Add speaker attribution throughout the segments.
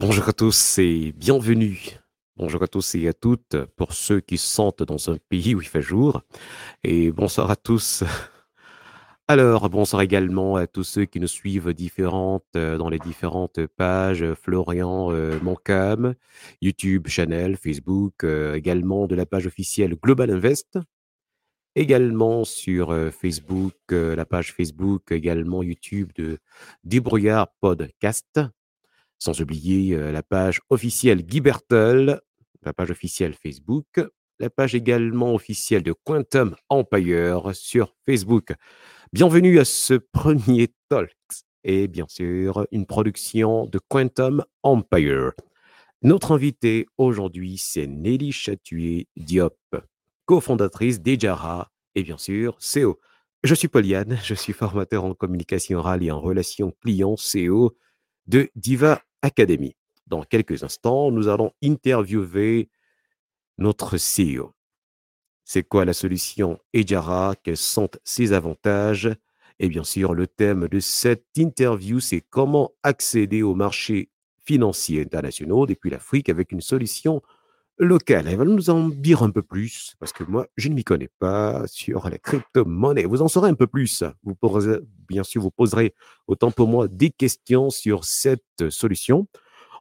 Speaker 1: Bonjour à tous et bienvenue. Bonjour à tous et à toutes pour ceux qui sentent dans un pays où il fait jour. Et bonsoir à tous. Alors, bonsoir également à tous ceux qui nous suivent différentes, euh, dans les différentes pages, Florian euh, YouTube, Channel, Facebook, euh, également de la page officielle Global Invest, également sur euh, Facebook, la page Facebook, également YouTube de Débrouillard Podcast, sans oublier la page officielle Guy Bertel, la page officielle Facebook, la page également officielle de Quantum Empire sur Facebook. Bienvenue à ce premier Talks et bien sûr une production de Quantum Empire. Notre invité aujourd'hui, c'est Nelly Chatué Diop, cofondatrice d'Ejara et bien sûr CEO. Je suis Pauliane, je suis formateur en communication orale et en relations clients CEO de Diva Academy. Dans quelques instants, nous allons interviewer notre CEO. C'est quoi la solution Ejara? Quels sont ses avantages? Et bien sûr, le thème de cette interview, c'est comment accéder aux marchés financiers internationaux depuis l'Afrique avec une solution locale. Elle va nous en dire un peu plus, parce que moi, je ne m'y connais pas sur la crypto-monnaie. Vous en saurez un peu plus. Vous pourrez, bien sûr, vous poserez autant pour moi des questions sur cette solution.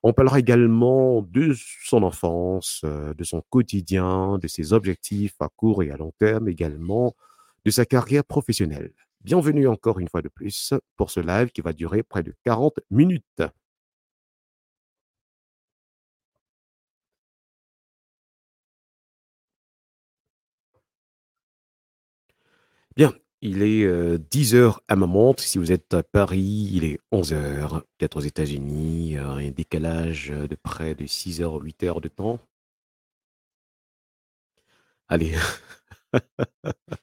Speaker 1: On parlera également de son enfance, euh, de son quotidien, de ses objectifs à court et à long terme, également de sa carrière professionnelle. Bienvenue encore une fois de plus pour ce live qui va durer près de 40 minutes. Bien, il est euh, 10 heures à ma montre. Si vous êtes à Paris, il est 11 heures. Peut-être aux États-Unis, euh, un décalage euh, de près de 6 heures ou 8 heures de temps. Allez.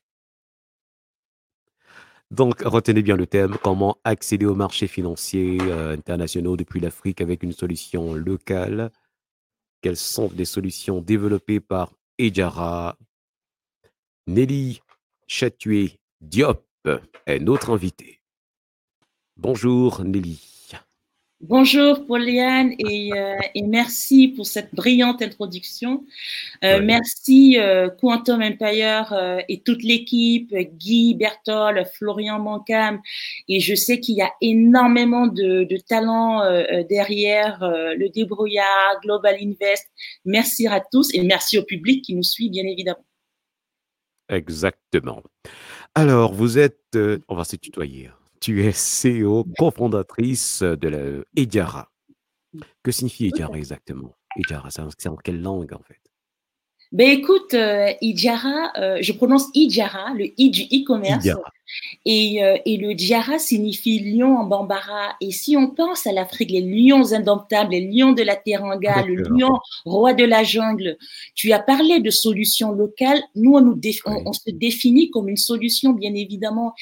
Speaker 1: Donc, retenez bien le thème, comment accéder aux marchés financiers euh, internationaux depuis l'Afrique avec une solution locale. Quelles sont les solutions développées par Ejara? Nelly Chatué Diop est notre invitée. Bonjour Nelly.
Speaker 2: Bonjour Pauliane et, euh, et, merci pour cette brillante introduction. Euh. Merci euh, Quantum Empire et toute l'équipe, Guy, Bertol, Florian Mancam. Et je sais qu'il y a énormément de, euh, derrière le débrouillard, Global Invest. Merci à tous et merci au public qui nous suit, bien évidemment.
Speaker 1: Exactement. Alors, vous êtes, on va se tutoyer. Tu es CEO, cofondatrice de la Ediara. Que signifie Ediara exactement? Ediara, c'est en quelle langue en fait?
Speaker 2: Ben écoute, euh, Idjara, euh, je prononce Idjara, le I du e-commerce. Et, euh, et, le Djara signifie lion en bambara. Et si on pense à l'Afrique, les lions indomptables, les lions de la Teranga, le lion roi de la jungle, tu as parlé de solutions locales. Nous, on, nous on, on, se définit comme une solution, bien évidemment,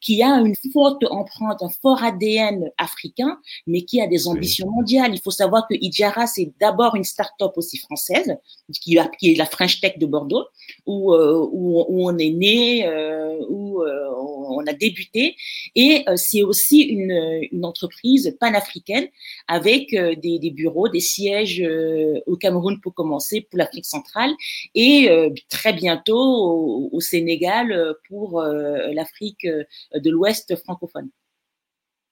Speaker 2: qui a une forte empreinte, un fort ADN africain, mais qui a des ambitions oui. mondiales. Il faut savoir que Idjara, c'est d'abord une start-up aussi française, qui, a, qui est la French Tech de Bordeaux, où, euh, où, où on est né, euh, où on a débuté. Et euh, c'est aussi une, une, entreprise panafricaine avec euh, des, des, bureaux, des sièges euh, au Cameroun pour commencer, pour l'Afrique centrale, et très bientôt au, au Sénégal pour l'Afrique de l'Ouest francophone.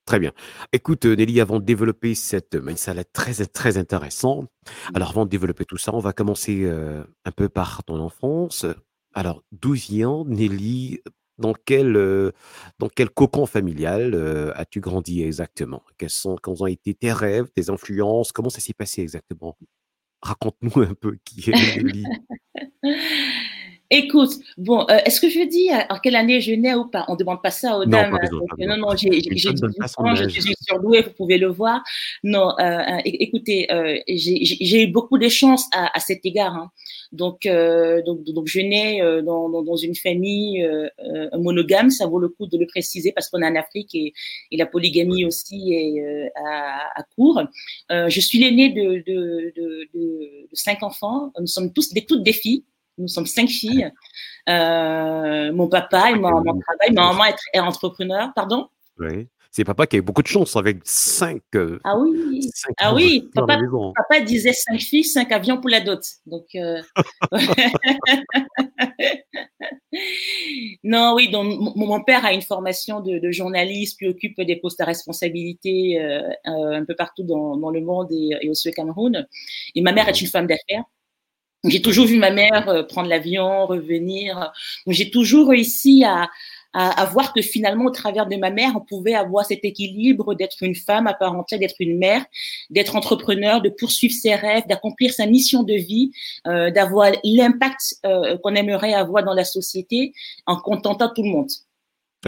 Speaker 1: Très bien. Écoute, Nelly, avant de développer cette mindset très, très intéressant, alors avant de développer tout ça, on va commencer euh, un peu par ton enfance. Alors, 12 ans, Nelly, dans quel, dans quel cocon familial euh, as-tu grandi exactement? Quels sont, quels ont été tes rêves, tes influences? Comment ça s'est passé exactement? Raconte-nous un peu qui est Nelly.
Speaker 2: Écoute, bon, euh, est-ce que je dis en quelle année je nais ou pas? On ne demande pas ça aux
Speaker 1: non,
Speaker 2: dames.
Speaker 1: Pas
Speaker 2: donc,
Speaker 1: pas
Speaker 2: non, non, j'ai je suis surdouée, vous pouvez le voir. Non, euh, écoutez, euh, j'ai eu beaucoup de chance à, à cet égard. Hein. Donc, euh, donc, donc, je nais dans, dans, dans, une famille monogame, ça vaut le coup de le préciser parce qu'on est en Afrique et, et, la polygamie aussi est à, à, court. je suis l'aînée de, de, de, de, cinq enfants. Nous sommes tous des toutes des filles. Nous sommes cinq filles. Euh, mon papa et mon, mon travail, ma maman est, entrepreneur, pardon
Speaker 1: Oui. c'est papa qui a eu beaucoup de chance avec cinq.
Speaker 2: Euh, ah oui, ah oui. Papa, papa, disait cinq filles, cinq avions pour la dot. Donc. Euh, non, oui. Donc mon, père a une formation de, journaliste, puis occupe des postes à responsabilité un peu partout dans, le monde et, aussi au Cameroun. Et ma mère est une femme d'affaires. J'ai toujours vu ma mère prendre l'avion, revenir. J'ai toujours réussi à, à, voir que finalement, au travers de ma mère, on pouvait avoir cet équilibre d'être une femme à part entière, d'être une mère, d'être entrepreneur, de poursuivre ses rêves, d'accomplir sa mission de vie, euh, d'avoir l'impact euh, qu'on aimerait avoir dans la société en contentant tout le monde.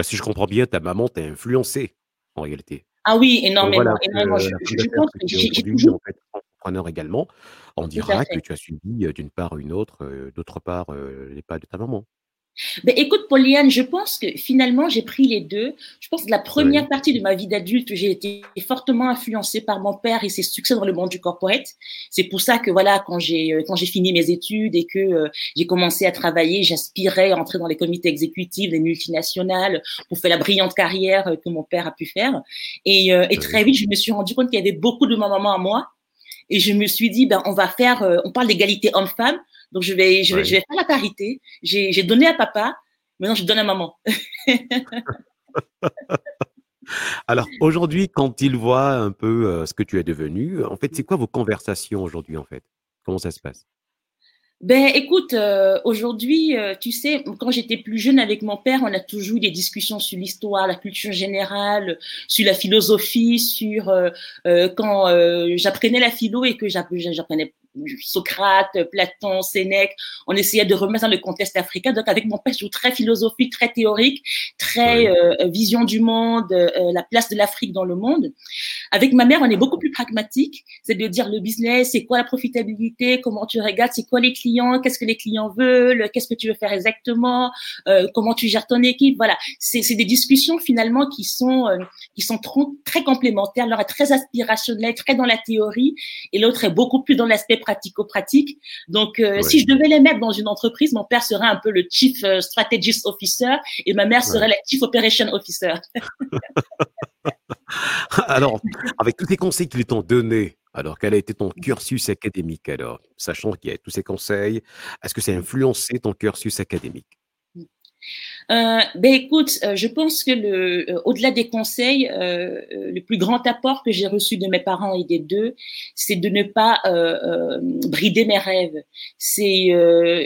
Speaker 1: Si je comprends bien, ta maman t'a influencé en réalité.
Speaker 2: Ah oui, énormément. énormément.
Speaker 1: je, pense que j'ai toujours... entrepreneur également, on dira que tu as suivi euh, d'une part une autre, d'autre part les pas de ta maman.
Speaker 2: Ben, écoute, Pauliane, je pense que finalement, j'ai pris les deux. Je pense que la première partie de ma vie d'adulte, j'ai été fortement influencée par mon père et ses succès dans le monde du corporate. C'est pour ça que, voilà, quand j'ai, euh, quand j'ai fini mes études et que euh, j'ai commencé à travailler, j'aspirais à entrer dans les comités exécutifs des multinationales pour faire la brillante carrière euh, que mon père a pu faire. Et, et très vite, je me suis rendu compte qu'il y avait beaucoup de ma maman à moi. Et je me suis dit, ben, on va faire, on parle d'égalité homme-femme. Donc, je vais, je vais, je vais faire la parité. J'ai donné à papa, maintenant je donne à maman.
Speaker 1: Alors, aujourd'hui, quand il voit un peu euh, ce que tu es devenu, en fait, c'est quoi vos conversations aujourd'hui, en fait? Comment ça se passe?
Speaker 2: Ben, écoute, euh, aujourd'hui, euh, tu sais, quand j'étais plus jeune avec mon père, on a toujours eu des discussions sur l'histoire, la culture générale, sur la philosophie, sur quand j'apprenais la philo et que j'apprenais Socrate, Platon, Sénèque, on essayait de remettre dans le contexte africain. Donc avec mon père, je très philosophique, très théorique, très euh, vision du monde, euh, la place de l'Afrique dans le monde. Avec ma mère, on est beaucoup plus pragmatique. C'est de dire le business, c'est quoi la profitabilité, comment tu regardes, c'est quoi les clients, qu'est-ce que les clients veulent, qu'est-ce que tu veux faire exactement, euh, comment tu gères ton équipe. Voilà, c'est des discussions finalement qui sont qui sont très complémentaires. L'un est très aspirationnel, très dans la théorie, et l'autre est beaucoup plus dans l'aspect pratico-pratique. Donc, euh, si je devais les mettre dans une entreprise, mon père serait un peu le Chief euh, Strategist Officer et ma mère serait la Chief Operation Officer.
Speaker 1: alors, avec tous ces conseils qu'ils t'ont donnés, alors quel a été ton cursus académique alors, sachant qu'il y a tous ces conseils, est-ce que ça a influencé ton cursus académique?
Speaker 2: Euh, ben écoute, euh, je pense que le, euh, au-delà des conseils, le plus grand apport que j'ai reçu de mes parents et des deux, c'est de ne pas brider mes rêves. C'est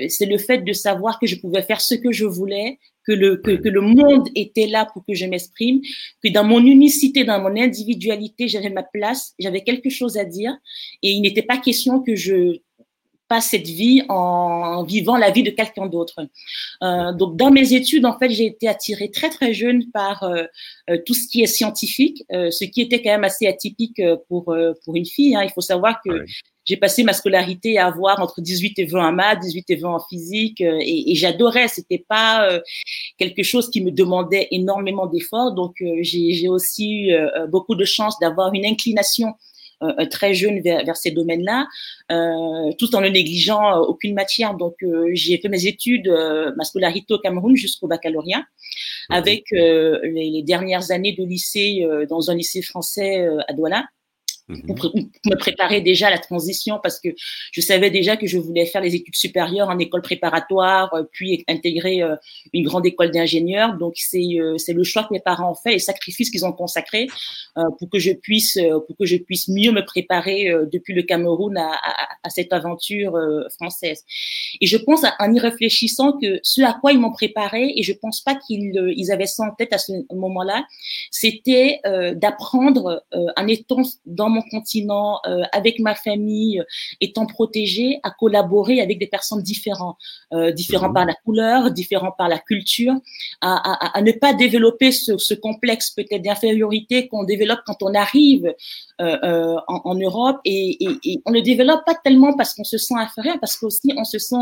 Speaker 2: c'est le fait de savoir que je pouvais faire ce que je voulais, que le que, que le monde était là pour que je m'exprime, que dans mon unicité, dans mon individualité, j'avais ma place, j'avais quelque chose à dire, et il n'était pas question que je cette vie en vivant la vie de quelqu'un d'autre. Euh, donc, dans mes études, en fait, j'ai été attirée très très jeune par euh, euh, tout ce qui est scientifique, ce qui était quand même assez atypique pour pour une fille. Hein. Il faut savoir que j'ai passé ma scolarité à avoir entre 18 et 20 en maths, 18 et 20 en physique, et, et j'adorais. C'était pas quelque chose qui me demandait énormément d'efforts. Donc, j'ai aussi eu beaucoup de chance d'avoir une inclination très jeune vers, ces domaines-là, euh, tout en ne négligeant euh, aucune matière. Donc, j'ai fait mes études, ma scolarité au Cameroun jusqu'au baccalauréat, avec les, les, dernières années de lycée dans un lycée français à Douala. Mhm. pour, me préparer déjà à la transition parce que je savais déjà que je voulais faire les études supérieures en école préparatoire, euh, puis intégrer euh, une grande école d'ingénieur. Donc c'est euh, c'est le choix que mes parents ont fait et le sacrifice qu'ils ont consacré pour que je puisse pour que je puisse mieux me préparer depuis le Cameroun à, à, à cette aventure française. Et je pense en y réfléchissant que ce à quoi ils m'ont préparé et je pense pas qu'ils ils avaient ça en tête à ce moment-là, c'était d'apprendre en étant dans mon continent, euh, avec ma famille, euh, étant protégée, à collaborer avec des personnes différentes, euh, différents mhm. par la couleur, différents par la culture, à, à, ne pas développer ce, ce complexe peut-être d'infériorité qu'on développe quand on arrive en, en, Europe et, et, et, on ne développe pas tellement parce qu'on se sent inférieur, parce qu'aussi on se sent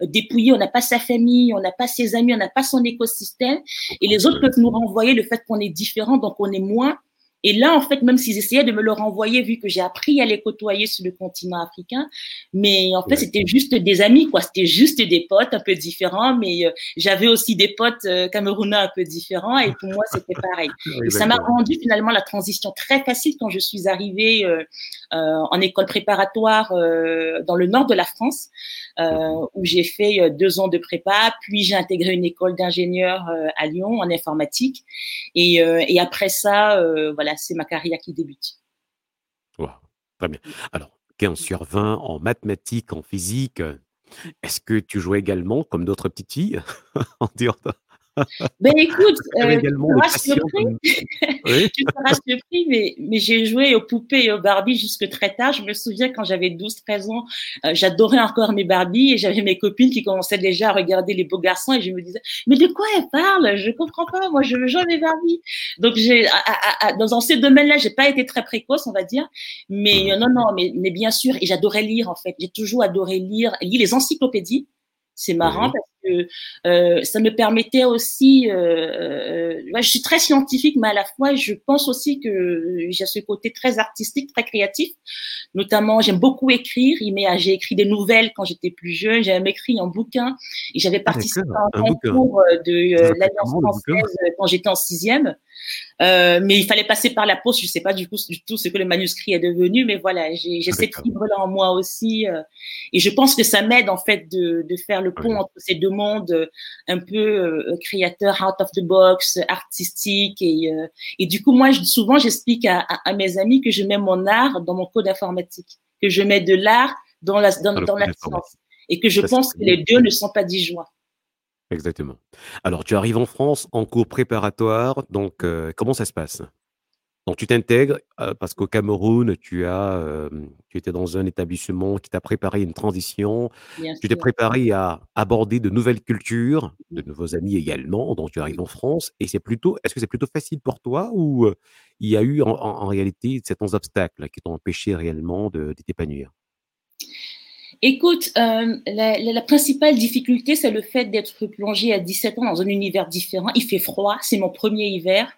Speaker 2: dépouillé, on n'a pas sa famille, on n'a pas ses amis, on n'a pas son écosystème et les autres peuvent nous renvoyer le fait qu'on est différent, donc on est moins Et là, en fait, même s'ils essayaient de me le renvoyer, vu que j'ai appris à les côtoyer sur le continent africain, mais en fait, c'était juste des amis, quoi. C'était juste des potes un peu différents, mais euh, j'avais aussi des potes euh, camerounais un peu différents, et pour moi, c'était pareil. et ça m'a rendu finalement la transition très facile quand je suis arrivée euh, en école préparatoire dans le nord de la France, où j'ai fait deux ans de prépa, puis j'ai intégré une école d'ingénieur à Lyon en informatique, et, et après ça, voilà c'est ma carrière qui débute.
Speaker 1: très bien. Alors, 15 sur 20 en mathématiques, en physique. Est-ce que tu jouais également comme d'autres petites filles en
Speaker 2: ben écoute, euh, tu seras surpris, tu seras surpris mais, mais j'ai joué aux poupées et aux Barbies jusque très tard. Je me souviens quand j'avais 12-13 ans, euh, j'adorais encore mes Barbies et j'avais mes copines qui commençaient déjà à regarder les beaux garçons et je me disais, mais de quoi elles parlent? Je comprends pas, moi je veux jouer à mes Barbies. Donc j'ai, dans ces domaines-là, j'ai pas été très précoce, on va dire, mais mmh. non, non, mais, mais bien sûr, et j'adorais lire en fait. J'ai toujours adoré lire, lire les encyclopédies. C'est marrant parce que euh, ça me permettait aussi. Euh, euh, je suis très scientifique, mais à la fois, je pense aussi que j'ai ce côté très artistique, très créatif. Notamment, j'aime beaucoup écrire. J'ai écrit des nouvelles quand j'étais plus jeune. J'ai même écrit un bouquin et j'avais ah, participé à un, concours de l'Alliance française quand j'étais en sixième. Euh, mais il fallait passer par la poste. Je sais pas du coup du tout ce que le manuscrit est devenu, mais voilà, j'ai cette fibre-là en moi aussi, euh, et je pense que ça m'aide en fait de, de, faire le pont entre ces deux mondes, euh, un peu créateur, out of the box, artistique, et, et du coup moi je, souvent j'explique à, à, mes amis que je mets mon art dans mon code informatique, que je mets de l'art dans la dans, dans la science, et que je pense que les deux ne sont pas disjoints.
Speaker 1: Exactement. Alors, tu arrives en France en cours préparatoire, donc euh, comment ça se passe? Donc, tu t'intègres euh, parce qu'au Cameroun, tu as, tu étais dans un établissement qui t'a préparé une transition. tu t'es préparé à aborder de nouvelles cultures, de mmh. nouveaux amis également. Donc, tu arrives en France et c'est plutôt, est-ce que c'est plutôt facile pour toi ou il y a eu en, réalité certains obstacles qui t'ont empêché réellement de t'épanouir?
Speaker 2: Écoute, euh, la, principale difficulté, c'est le fait d'être plongé à 17 ans dans un univers différent. Il fait froid, c'est mon premier hiver.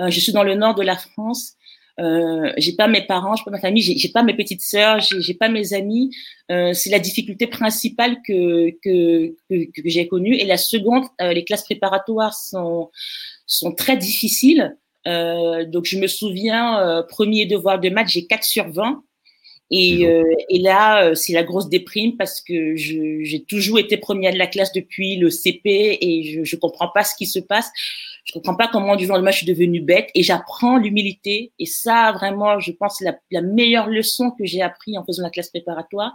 Speaker 2: Euh, je suis dans le nord de la France. Euh, j'ai pas mes parents, j'ai pas ma famille, j'ai pas mes petites sœurs, j'ai pas mes amis. Euh, c'est la difficulté principale que que, que, que j'ai connue. Et la seconde, euh, les classes préparatoires sont sont très difficiles. donc je me souviens, premier devoir de maths, j'ai 4 sur 20. Et, euh, et là, euh, c'est la grosse déprime parce que j'ai toujours été première de la classe depuis le CP et je ne comprends pas ce qui se passe. Je comprends pas comment du jour au lendemain je suis devenue bête et j'apprends l'humilité. Et ça, vraiment, je pense, c'est la, la, meilleure leçon que j'ai appris en faisant la classe préparatoire.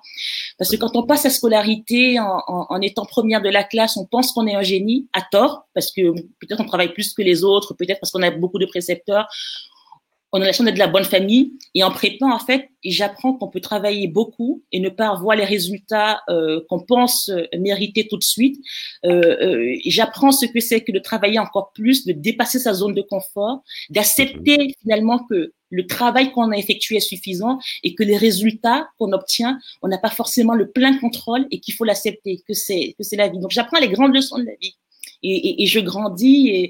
Speaker 2: Parce que quand on passe à scolarité en, en, en étant première de la classe, on pense qu'on est un génie à tort parce que peut-être on travaille plus que les autres, peut-être parce qu'on a beaucoup de précepteurs on a la chance d'être de la bonne famille. Et en prépa, en fait, j'apprends qu'on peut travailler beaucoup et ne pas avoir les résultats euh, qu'on pense euh, mériter tout de suite. Euh, euh, j'apprends ce que c'est que de travailler encore plus, de dépasser sa zone de confort, d'accepter finalement que le travail qu'on a effectué est suffisant et que les résultats qu'on obtient, on n'a pas forcément le plein contrôle et qu'il faut l'accepter, que c'est que c'est la vie. Donc j'apprends les grandes leçons de la vie et, et, et je grandis et,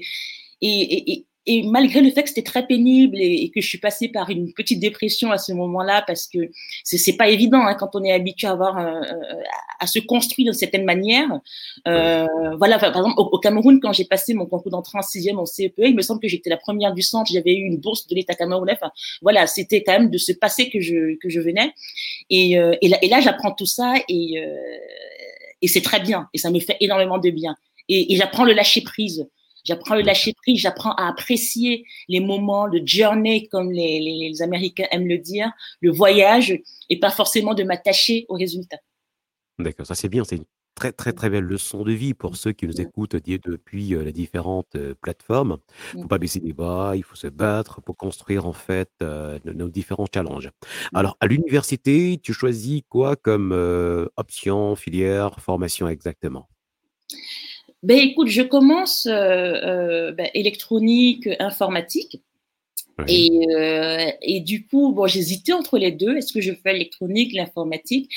Speaker 2: et, et malgré le fait que c'était très pénible et, que je suis passée par une petite dépression à ce moment-là, parce que c'est pas évident hein, quand on est habitué à avoir euh, à se construire d'une certaine manière. Euh, voilà, par exemple au, Cameroun, quand j'ai passé mon concours d'entrée en sixième en CEPE, il me semble que j'étais la première du centre. J'avais eu une bourse de l'État camerounais. Enfin, voilà, c'était quand même de ce passé que je venais. Et, euh, et là, et j'apprends tout ça et euh, et c'est très bien et ça me fait énormément de bien. Et, et j'apprends le lâcher prise. J'apprends le lâcher prise, j'apprends à apprécier les moments, de journey, comme les, les, Américains aiment le dire, le voyage, et pas forcément de m'attacher aux résultats.
Speaker 1: D'accord, ça c'est bien, c'est une très très très belle leçon de vie pour ceux qui nous écoutent depuis euh, les différentes euh, plateformes. Il ne faut pas baisser les bras, il faut se battre pour construire en fait euh, nos différents challenges. Alors à l'université, tu choisis quoi comme option, filière, formation exactement?
Speaker 2: Ben écoute, je commence euh, euh, ben, électronique, informatique. Et, euh, et, du coup, bon, j'hésitais entre les deux. Est-ce que je fais l'électronique, l'informatique?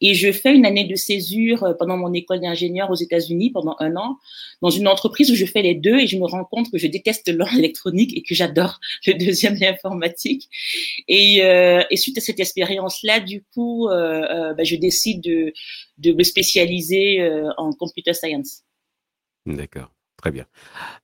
Speaker 2: Et je fais une année de césure euh, pendant mon école d'ingénieur aux États-Unis pendant un an dans une entreprise où je fais les deux et je me rends compte que je déteste l'électronique et que j'adore le deuxième l'informatique. Et, euh, et, suite à cette expérience-là, du coup, euh, euh bah, je décide de, de me spécialiser euh, en computer science.
Speaker 1: D'accord. Très bien.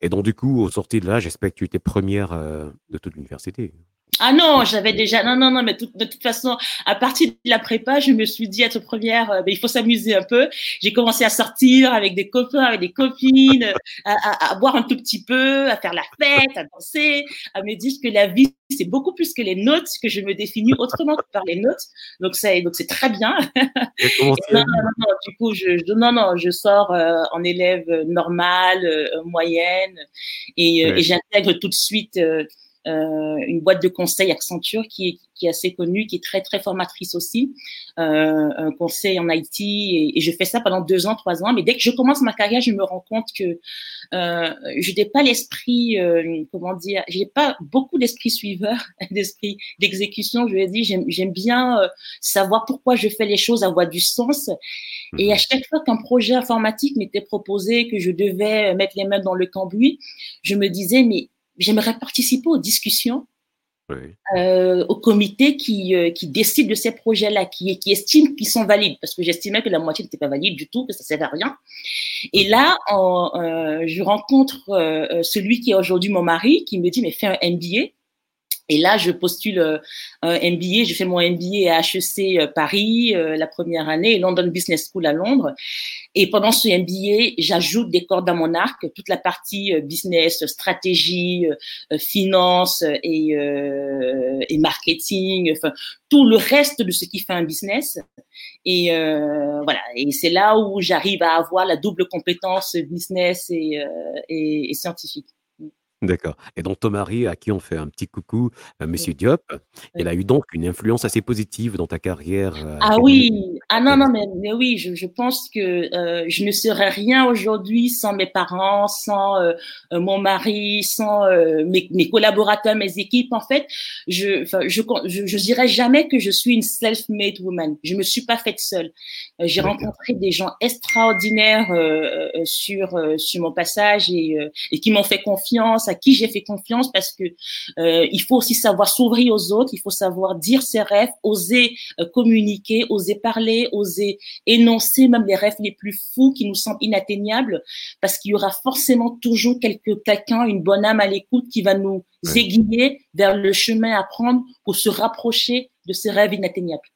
Speaker 1: Et donc, du coup, au sorti de là, j'espère que tu étais première euh, de toute l'université.
Speaker 2: Ah non, j'avais déjà non non non mais de toute façon à partir de la prépa, je me suis dit être première, euh, ben, il faut s'amuser un peu. J'ai commencé à sortir avec des copains, avec des copines, à, à, boire un tout petit peu, à faire la fête, à danser, à me dire que la vie c'est beaucoup plus que les notes, que je me définis autrement que par les notes. Donc c'est donc c'est très bien. non, non, non, du coup je, non non je sors euh, en élève normale, euh, moyenne et, et j'intègre tout de suite euh, une boîte de conseil Accenture qui est, qui est assez connue, qui est très très formatrice aussi, euh, un conseil en IT et, et, je fais ça pendant deux ans, trois ans. Mais dès que je commence ma carrière, je me rends compte que euh, je n'ai pas l'esprit, euh, comment dire, j'ai pas beaucoup d'esprit suiveur, d'esprit d'exécution. Je lui ai dit, j'aime bien euh, savoir pourquoi je fais les choses, avoir du sens. Et à mhm. chaque fois qu'un projet informatique m'était proposé, que je devais mettre les mains dans le cambouis, je me disais, mais j'aimerais participer aux discussions, euh, au comité qui, euh, qui décide de ces projets-là, qui, qui estime qu'ils sont valides, parce que j'estimais que la moitié n'était pas valide du tout, que ça ne servait à rien. Et là, euh, je rencontre euh, celui qui est aujourd'hui mon mari, qui me dit, mais fais un MBA. Et là, je postule euh, un MBA. Je fais mon MBA à HEC euh, Paris euh, la première année London Business School à Londres. Et pendant ce MBA, j'ajoute des cordes à mon arc, toute la partie business, stratégie, finance et, et marketing, enfin tout le reste de ce qui fait un business. Et voilà. Et c'est là où j'arrive à avoir la double compétence business et, et, et scientifique.
Speaker 1: D'accord. Et donc ton mari, à qui on fait un petit coucou, euh, Monsieur Diop, il a eu donc une influence assez positive dans ta carrière.
Speaker 2: Euh, ah oui, ah non, non, mais, mais oui, je, je pense que euh, je ne serais rien aujourd'hui sans mes parents, sans euh, mon mari, sans mes, mes, collaborateurs, mes équipes. En fait, je, je, je, je dirais jamais que je suis une self-made woman. Je me suis pas faite seule. J'ai rencontré des gens extraordinaires sur sur mon passage et, et qui m'ont fait confiance à qui j'ai fait confiance parce que euh, il faut aussi savoir s'ouvrir aux autres, il faut savoir dire ses rêves, oser euh, communiquer, oser parler, oser énoncer même les rêves les plus fous qui nous semblent inatteignables parce qu'il y aura forcément toujours quelque, quelqu'un, une bonne âme à l'écoute qui va nous aiguiller vers le chemin à prendre pour se rapprocher de ces rêves inatteignables.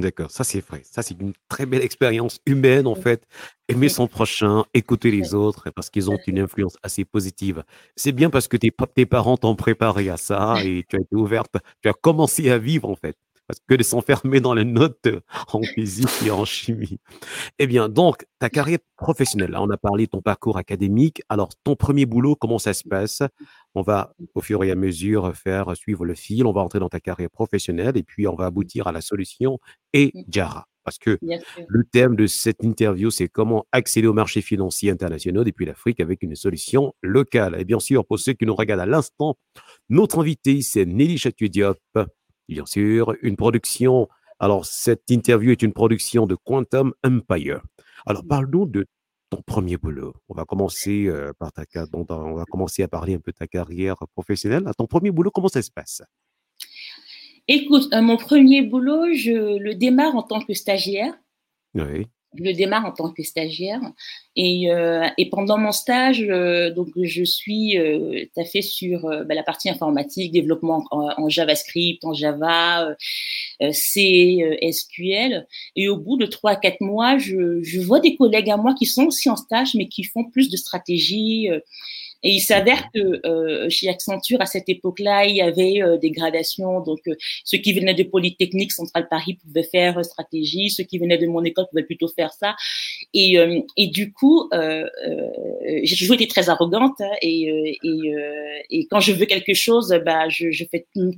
Speaker 1: D'accord, ça c'est vrai. Ça c'est une très belle expérience humaine en fait. Aimer son prochain, écouter les autres, parce qu'ils ont une influence assez positive. C'est bien parce que tes, tes parents t'ont préparé à ça et tu as été ouverte, tu as commencé à vivre en fait parce que de s'enfermer dans les notes en physique et en chimie. Eh bien, donc, ta carrière professionnelle, là, on a parlé de ton parcours académique. Alors, ton premier boulot, comment ça se passe? On va, au fur et à mesure, faire suivre le fil. On va entrer dans ta carrière professionnelle et puis on va aboutir à la solution et Jara. Parce que le thème de cette interview, c'est comment accéder au marché financier internationaux depuis l'Afrique avec une solution locale. Et bien sûr, pour ceux qui nous regardent à l'instant, notre invité, c'est Nelly Chatudiop bien sûr, une production. Alors, cette interview est une production de Quantum Empire. Alors, parle-nous de ton premier boulot. On va commencer euh, par ta on va commencer à parler un peu de ta carrière professionnelle. À ton premier boulot, comment ça se passe?
Speaker 2: Écoute, euh, mon premier boulot, je le démarre en tant que stagiaire.
Speaker 1: Oui
Speaker 2: je démarre en tant que stagiaire. Et, euh, et pendant mon stage, euh, donc je suis euh, tout à fait sur euh, bah, la partie informatique, développement en, JavaScript, en Java, euh, C, SQL. Et au bout de trois à quatre mois, je, je vois des collègues à moi qui sont aussi en stage, mais qui font plus de stratégie et il s'avère que euh, chez Accenture, à cette époque-là, il y avait euh, des gradations. Donc, euh, ceux qui venaient de Polytechnique Centrale Paris pouvaient faire stratégie, ceux qui venaient de mon école pouvaient plutôt faire ça. Et, et du coup, j'ai toujours été très arrogante. Hein, et, et, quand je veux quelque chose, bah, je, je,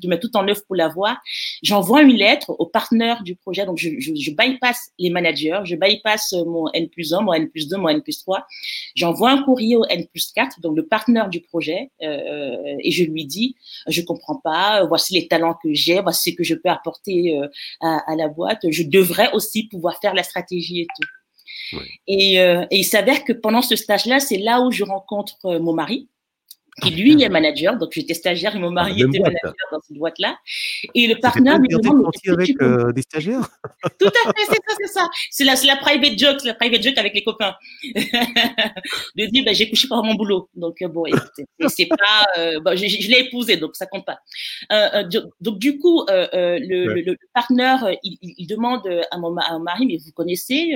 Speaker 2: mets tout en œuvre pour l'avoir. J'envoie une lettre au partenaire du projet. Donc, je, je, bypass les managers, je bypass mon N plus 1, mon N plus 2, mon N plus 3. J'envoie un courrier au N plus 4, donc partenaire du projet et je lui dis, je comprends pas, voici les talents que j'ai, voici ce que je peux apporter à, à, la boîte. Je devrais aussi pouvoir faire la stratégie et tout. Et, et, il s'avère que pendant ce stage-là, c'est là où je rencontre mon mari, qui lui est manager. Donc j'étais stagiaire et mon mari était manager dans cette boîte-là. Et le partenaire me demande.
Speaker 1: avec euh, des stagiaires?
Speaker 2: Tout à fait, c'est ça, c'est ça. C'est la, la private joke, la private joke avec les copains. de dire, ben, j'ai couché par mon boulot. Donc euh, bon, c'est pas, euh, je, je l'ai épousé, donc ça compte pas. Euh, donc du coup, le, ouais. le, le, partenaire, il, il, demande à mon, à mon, mari, mais vous connaissez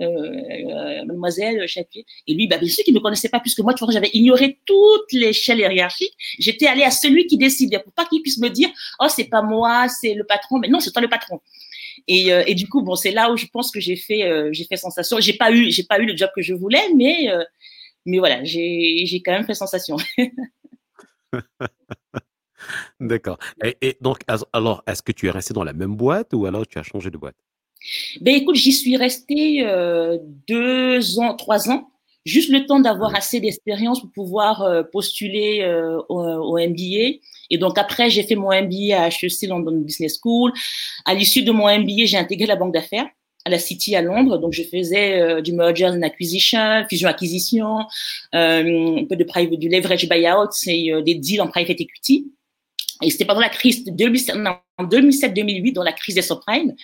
Speaker 2: euh, mademoiselle Chapier. Et lui, bah, bien sûr qu'il ne me connaissait pas puisque moi, tu vois, j'avais ignoré toute l'échelle hiérarchique. J'étais allée à celui qui décide pour pas qu'il puisse me dire, oh, c'est pas moi, c'est le patron. Mais non, c'est toi le patron. Et, euh, du coup, bon, c'est là où je pense que j'ai fait, euh, sensation. J'ai pas eu, j'ai pas eu le job que je voulais, mais, euh, mais voilà, j'ai, quand même fait sensation.
Speaker 1: D'accord. Et, donc, alors, est-ce que tu es resté dans la même boîte ou alors tu as changé de boîte?
Speaker 2: Ben écoute, j'y suis restée euh, deux ans, trois ans, juste le temps d'avoir assez d'expérience pour pouvoir euh, postuler euh, au, au, MBA. Et donc après, j'ai fait mon MBA à HEC London Business School. À l'issue de mon MBA, j'ai intégré la banque d'affaires à la City à Londres. Donc, je faisais euh, du merger and acquisition, fusion-acquisition, euh, un peu de private, du leverage buyout, c'est euh, des deals en private equity. Et c'était pendant la crise de 2007, en 2007-2008, dans la crise des subprimes.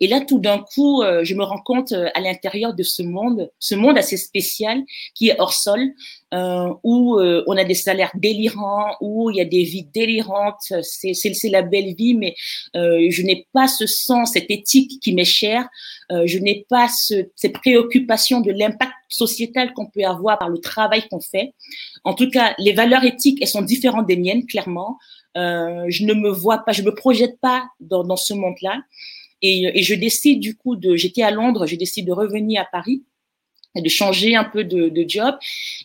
Speaker 2: Et là, tout d'un coup, euh, je me rends compte euh, à l'intérieur de ce monde, ce monde assez spécial qui est hors sol, euh, où euh, on a des salaires délirants, où il y a des vies délirantes. C'est, c'est, c'est la belle vie, mais je n'ai pas ce sens, cette éthique qui m'est chère. je n'ai pas ce, ces préoccupations de l'impact sociétal qu'on peut avoir par le travail qu'on fait. En tout cas, les valeurs éthiques, elles sont différentes des miennes, clairement. Euh, je ne me vois pas, je me projette pas dans, ce monde-là. Et, et, je décide du coup de, j'étais à Londres, je décide de revenir à Paris de changer un peu de, de job.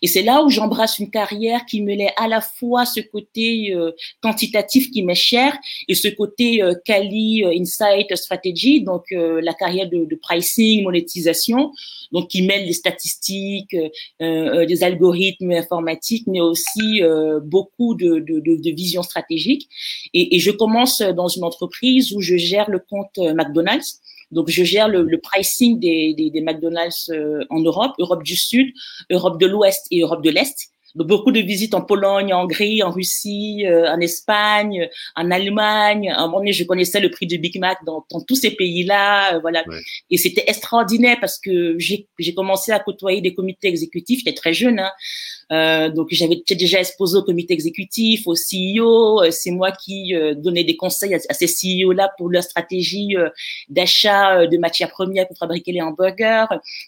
Speaker 2: Et c'est là où j'embrasse une carrière qui me lait à la fois ce côté euh, quantitatif qui m'est cher et ce côté euh, euh, Insight, Strategy, donc euh, la carrière de, de, pricing, monétisation, donc qui mêle des statistiques, euh, euh, des algorithmes informatiques, mais aussi beaucoup de, de, de, vision stratégique. Et, et je commence dans une entreprise où je gère le compte McDonald's. Donc, je gère le, pricing des McDonald's euh, en Europe, Europe du Sud, Europe de l'Ouest et Europe de l'Est. Donc, beaucoup de visites en Pologne, en Hongrie, en Russie, euh, en Espagne, en Allemagne. À un moment donné, je connaissais le prix du Big Mac dans, dans tous ces pays-là. Euh, voilà. Ouais. Et c'était extraordinaire parce que j'ai commencé à côtoyer des comités exécutifs. J'étais très jeune. Hein. Euh, donc j'avais déjà exposé au comité exécutif, au CEO. Euh, c'est moi qui euh, donnais des conseils à, à ces CEO-là pour leur stratégie euh, d'achat de matières premières pour fabriquer les hamburgers,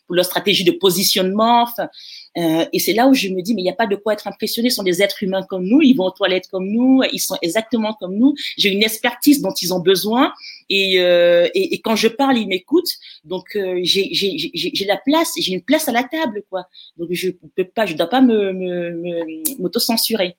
Speaker 2: pour leur stratégie de positionnement. Enfin, euh, et c'est là où je me dis, mais il n'y a pas de quoi être impressionné. Ce sont des êtres humains comme nous, ils vont aux toilettes comme nous, ils sont exactement comme nous. J'ai une expertise dont ils ont besoin. Et, euh, et, et quand je parle, ils m'écoutent. Donc euh, j'ai la place, j'ai une place à la table, quoi. Donc je peux pas, je dois pas me m'auto-censurer.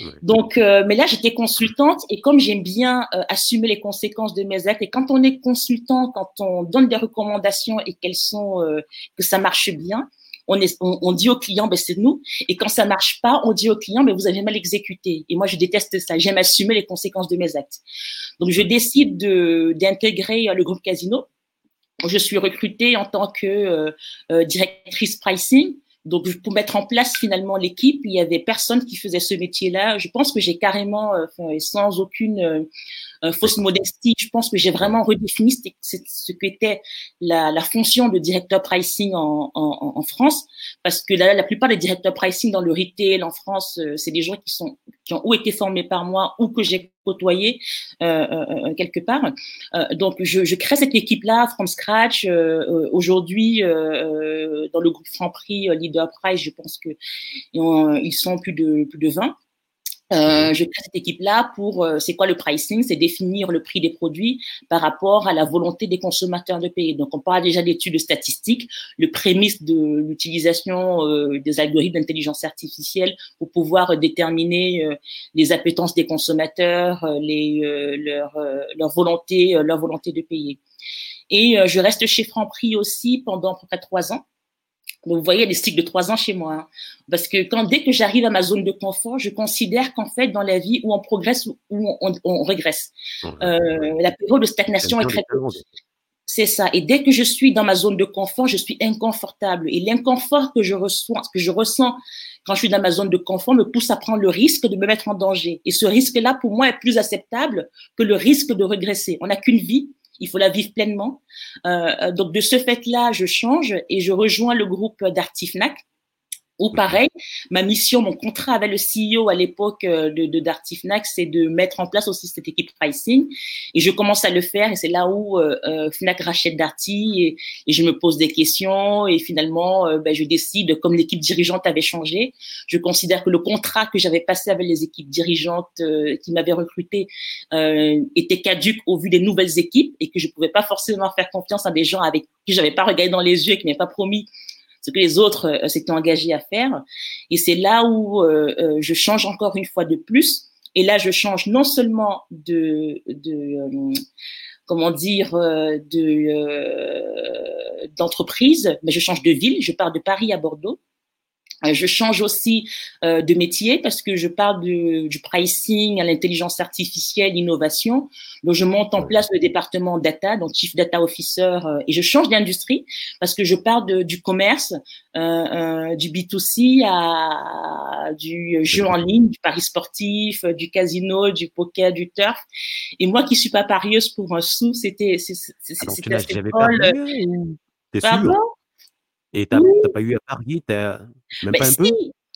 Speaker 2: Ouais. Donc, euh, mais là, j'étais consultante et comme j'aime bien euh, assumer les conséquences de mes actes, et quand on est consultant, quand on donne des recommandations et qu'elles sont euh, que ça marche bien, on, dit au client, ben, c'est nous. Et quand ça marche pas, on dit au client, ben, vous avez mal exécuté. Et moi, je déteste ça. J'aime assumer les conséquences de mes actes. Donc, je décide de, d'intégrer euh, le groupe Casino. Je suis recrutée en tant que euh, euh, directrice pricing. Donc, pour mettre en place finalement l'équipe, il y avait personne qui faisait ce métier-là. Je pense que j'ai carrément, sans aucune euh, euh, fausse modestie, je pense que j'ai vraiment redéfini ce qu'était la, la, fonction de directeur pricing en, en, en France, parce que la, la, plupart des directeurs pricing dans le retail en France, euh, c'est des gens qui sont qui ont ou été formés par moi ou que j'ai côtoyé euh, euh quelque part. donc, je, je, crée cette équipe-là from scratch. Aujourd'hui, dans le groupe Franprix Leader Price, je pense que sont plus de plus de 20. Euh, je crée cette équipe-là pour, euh, c'est quoi le pricing? C'est définir le prix des produits par rapport à la volonté des consommateurs de payer. Donc, on parle déjà d'études statistiques, le prémisse de l'utilisation euh, des algorithmes d'intelligence artificielle pour pouvoir déterminer euh, les appétences des consommateurs, euh, les, leur, leur volonté, leur volonté de payer. Et je reste chez Franprix aussi pendant à peu près trois ans. Vous voyez les cycles de trois ans chez moi. Hein. Parce que quand, dès que j'arrive à ma zone de confort, je considère qu'en fait, dans la vie, où on progresse ou on, on, régresse. Euh, la période de stagnation est très courte. C'est ça. Et dès que je suis dans ma zone de confort, je suis inconfortable. Et l'inconfort que je reçois, que je ressens quand je suis dans ma zone de confort, me pousse à prendre le risque de me mettre en danger. Et ce risque-là, pour moi, est plus acceptable que le risque de regresser. On n'a qu'une vie. Il faut la vivre pleinement. Euh, euh donc, de ce fait-là, je change et je rejoins le groupe d'Artifnac ou pareil, ma mission, mon contrat avec le CEO à l'époque euh, de, de d'Artifnac, c'est de mettre en place aussi cette équipe pricing. Et je commence à le faire et c'est là où euh, euh Fnac rachète Darty et, et, je me pose des questions et finalement, euh, ben, je décide, comme l'équipe dirigeante avait changé, je considère que le contrat que j'avais passé avec les équipes dirigeantes qui m'avaient recruté était caduque au vu des nouvelles équipes et que je pouvais pas forcément faire confiance à des gens avec qui j'avais pas regardé dans les yeux et qui m'avaient pas promis ce que les autres euh, s'étaient engagés à faire. Et c'est là où euh, euh, je change encore une fois de plus. Et là, je change non seulement de, de comment dire, de d'entreprise, mais je change de ville. Je pars de Paris à Bordeaux. Euh, je change aussi euh, de métier parce que je parle du, du pricing à l'intelligence artificielle, l'innovation. Donc, je monte en place le département data, donc Chief Data Officer, euh, et je change d'industrie parce que je parle de, du commerce, euh, du B2C à du jeu en ligne, du pari sportif, du casino, du poker, du turf. Et moi qui suis pas parieuse pour un sou, c'était c'était
Speaker 1: assez drôle. T'es sûr et t'as oui. pas eu à parier, t'as même
Speaker 2: mais
Speaker 1: pas un
Speaker 2: si,
Speaker 1: peu?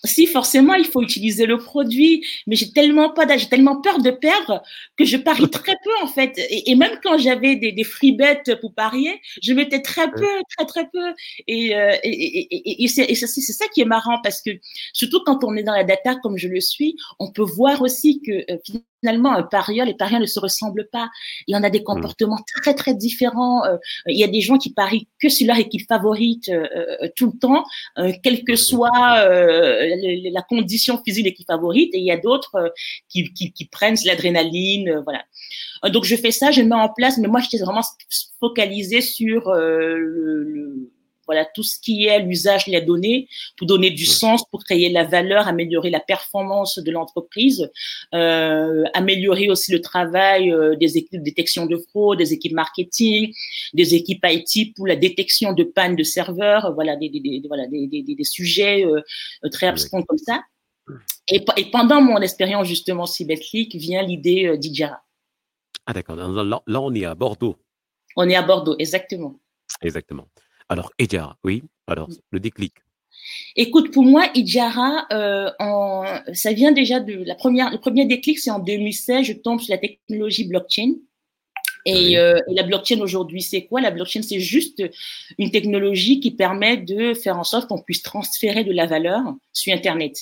Speaker 2: si, forcément, il faut utiliser le produit, mais j'ai tellement pas j'ai tellement peur de perdre que je parie très peu en fait. Et, et même quand j'avais des, des free bets pour parier, je mettais très peu, très très peu. Et, euh, et, et, et c'est ça qui est marrant parce que surtout quand on est dans la data comme je le suis, on peut voir aussi que euh, finalement, un parieur, les parieurs ne se ressemblent pas. Il y en a des mmh. comportements très, très différents. Euh, il y a des gens qui parient que sur leur équipe favorite euh, euh, tout le temps, quelle que soit la condition physique de l'équipe favorite. Et il y a d'autres qui, qui, qui, prennent l'adrénaline, voilà. Donc, je fais ça, je mets en place, mais moi, j'étais vraiment focalisée sur le voilà tout ce qui est l'usage de la donnée pour donner du sens, pour créer la valeur, améliorer la performance de l'entreprise, euh, améliorer aussi le travail euh, des équipes de détection de fraude, des équipes marketing, des équipes IT pour la détection de panne de serveurs, voilà des, des, des voilà des, des, des sujets euh, très abstraits comme ça. Et, et, pendant mon expérience justement cyberlique vient l'idée euh, d'Idjara.
Speaker 1: Ah d'accord, là, là on est à Bordeaux.
Speaker 2: On est à Bordeaux, exactement.
Speaker 1: Exactement. Alors, Idjara, oui. Alors, le déclic.
Speaker 2: Écoute, pour moi, Idjara, euh, en, ça vient déjà de la première, le premier déclic, c'est en 2016, je tombe sur la technologie blockchain. Et, euh, et, la blockchain aujourd'hui, c'est quoi? La blockchain, c'est juste une technologie qui permet de faire en sorte qu'on puisse transférer de la valeur sur Internet.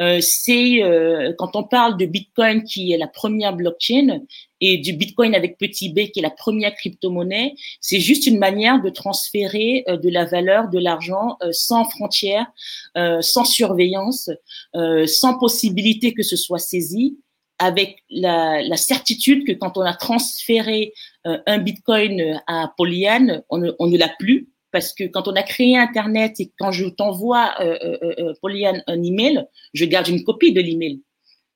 Speaker 2: Euh, c'est euh, quand on parle de Bitcoin qui est la première blockchain et du Bitcoin avec petit b qui est la première crypto-monnaie, c'est juste une manière de transférer euh, de la valeur, de l'argent euh, sans frontières, euh, sans surveillance, sans possibilité que ce soit saisi avec la, certitude que quand on a transféré euh, un bitcoin à Polyane, on ne, ne l'a plus. Parce que quand on a créé Internet et quand je t'envoie, euh, euh, euh Polyane, un email, je garde une copie de l'email.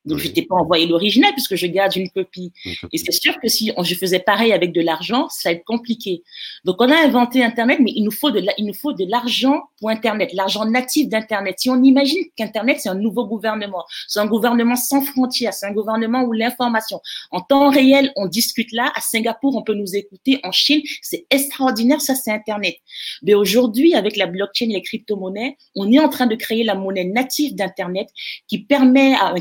Speaker 2: Donc, je t'ai pas envoyé l'original puisque je garde une copie. Et c'est sûr que si je faisais pareil avec de l'argent, ça va être compliqué. Donc, on a inventé Internet, mais il nous faut de il nous faut de l'argent pour Internet, l'argent natif d'Internet. Si on imagine qu'Internet, c'est un nouveau gouvernement, c'est un gouvernement sans frontières, c'est un gouvernement où l'information en temps réel, on discute là. À Singapour, on peut nous écouter. En Chine, c'est extraordinaire. Ça, c'est Internet. Mais aujourd'hui, avec la blockchain et les crypto-monnaies, on est en train de créer la monnaie native d'Internet qui permet à un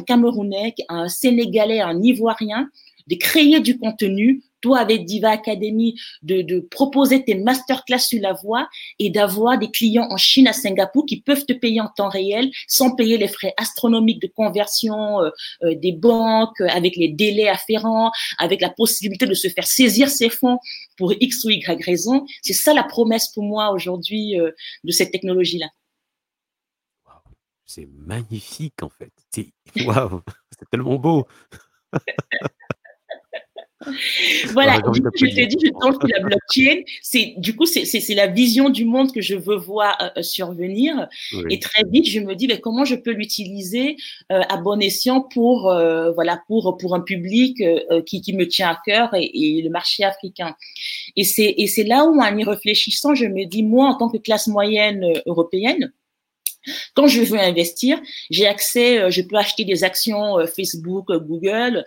Speaker 2: Un Sénégalais, un Ivoirien, de créer du contenu, toi avec Diva Academy, de, proposer tes masterclass sur la voie et d'avoir des clients en Chine, à Singapour qui peuvent te payer en temps réel sans payer les frais astronomiques de conversion euh, euh, des banques, avec les délais afférents, avec la possibilité de se faire saisir ces fonds pour X ou Y raison. C'est ça la promesse pour moi aujourd'hui euh, de cette technologie-là.
Speaker 1: C'est magnifique en fait. Waouh, c'est tellement beau.
Speaker 2: voilà, du coup, je te dis, je tente que la blockchain, c'est du coup, c'est la vision du monde que je veux voir euh, euh, survenir. Et très vite, je me dis, mais comment je peux l'utiliser euh, à bon escient pour, voilà, pour, pour un public qui, qui me tient à cœur et, et le marché africain. Et c'est là où, en y réfléchissant, je me dis, moi, en tant que classe moyenne européenne, quand je veux investir, j'ai accès, euh, je peux acheter des actions euh, Facebook, euh, Google,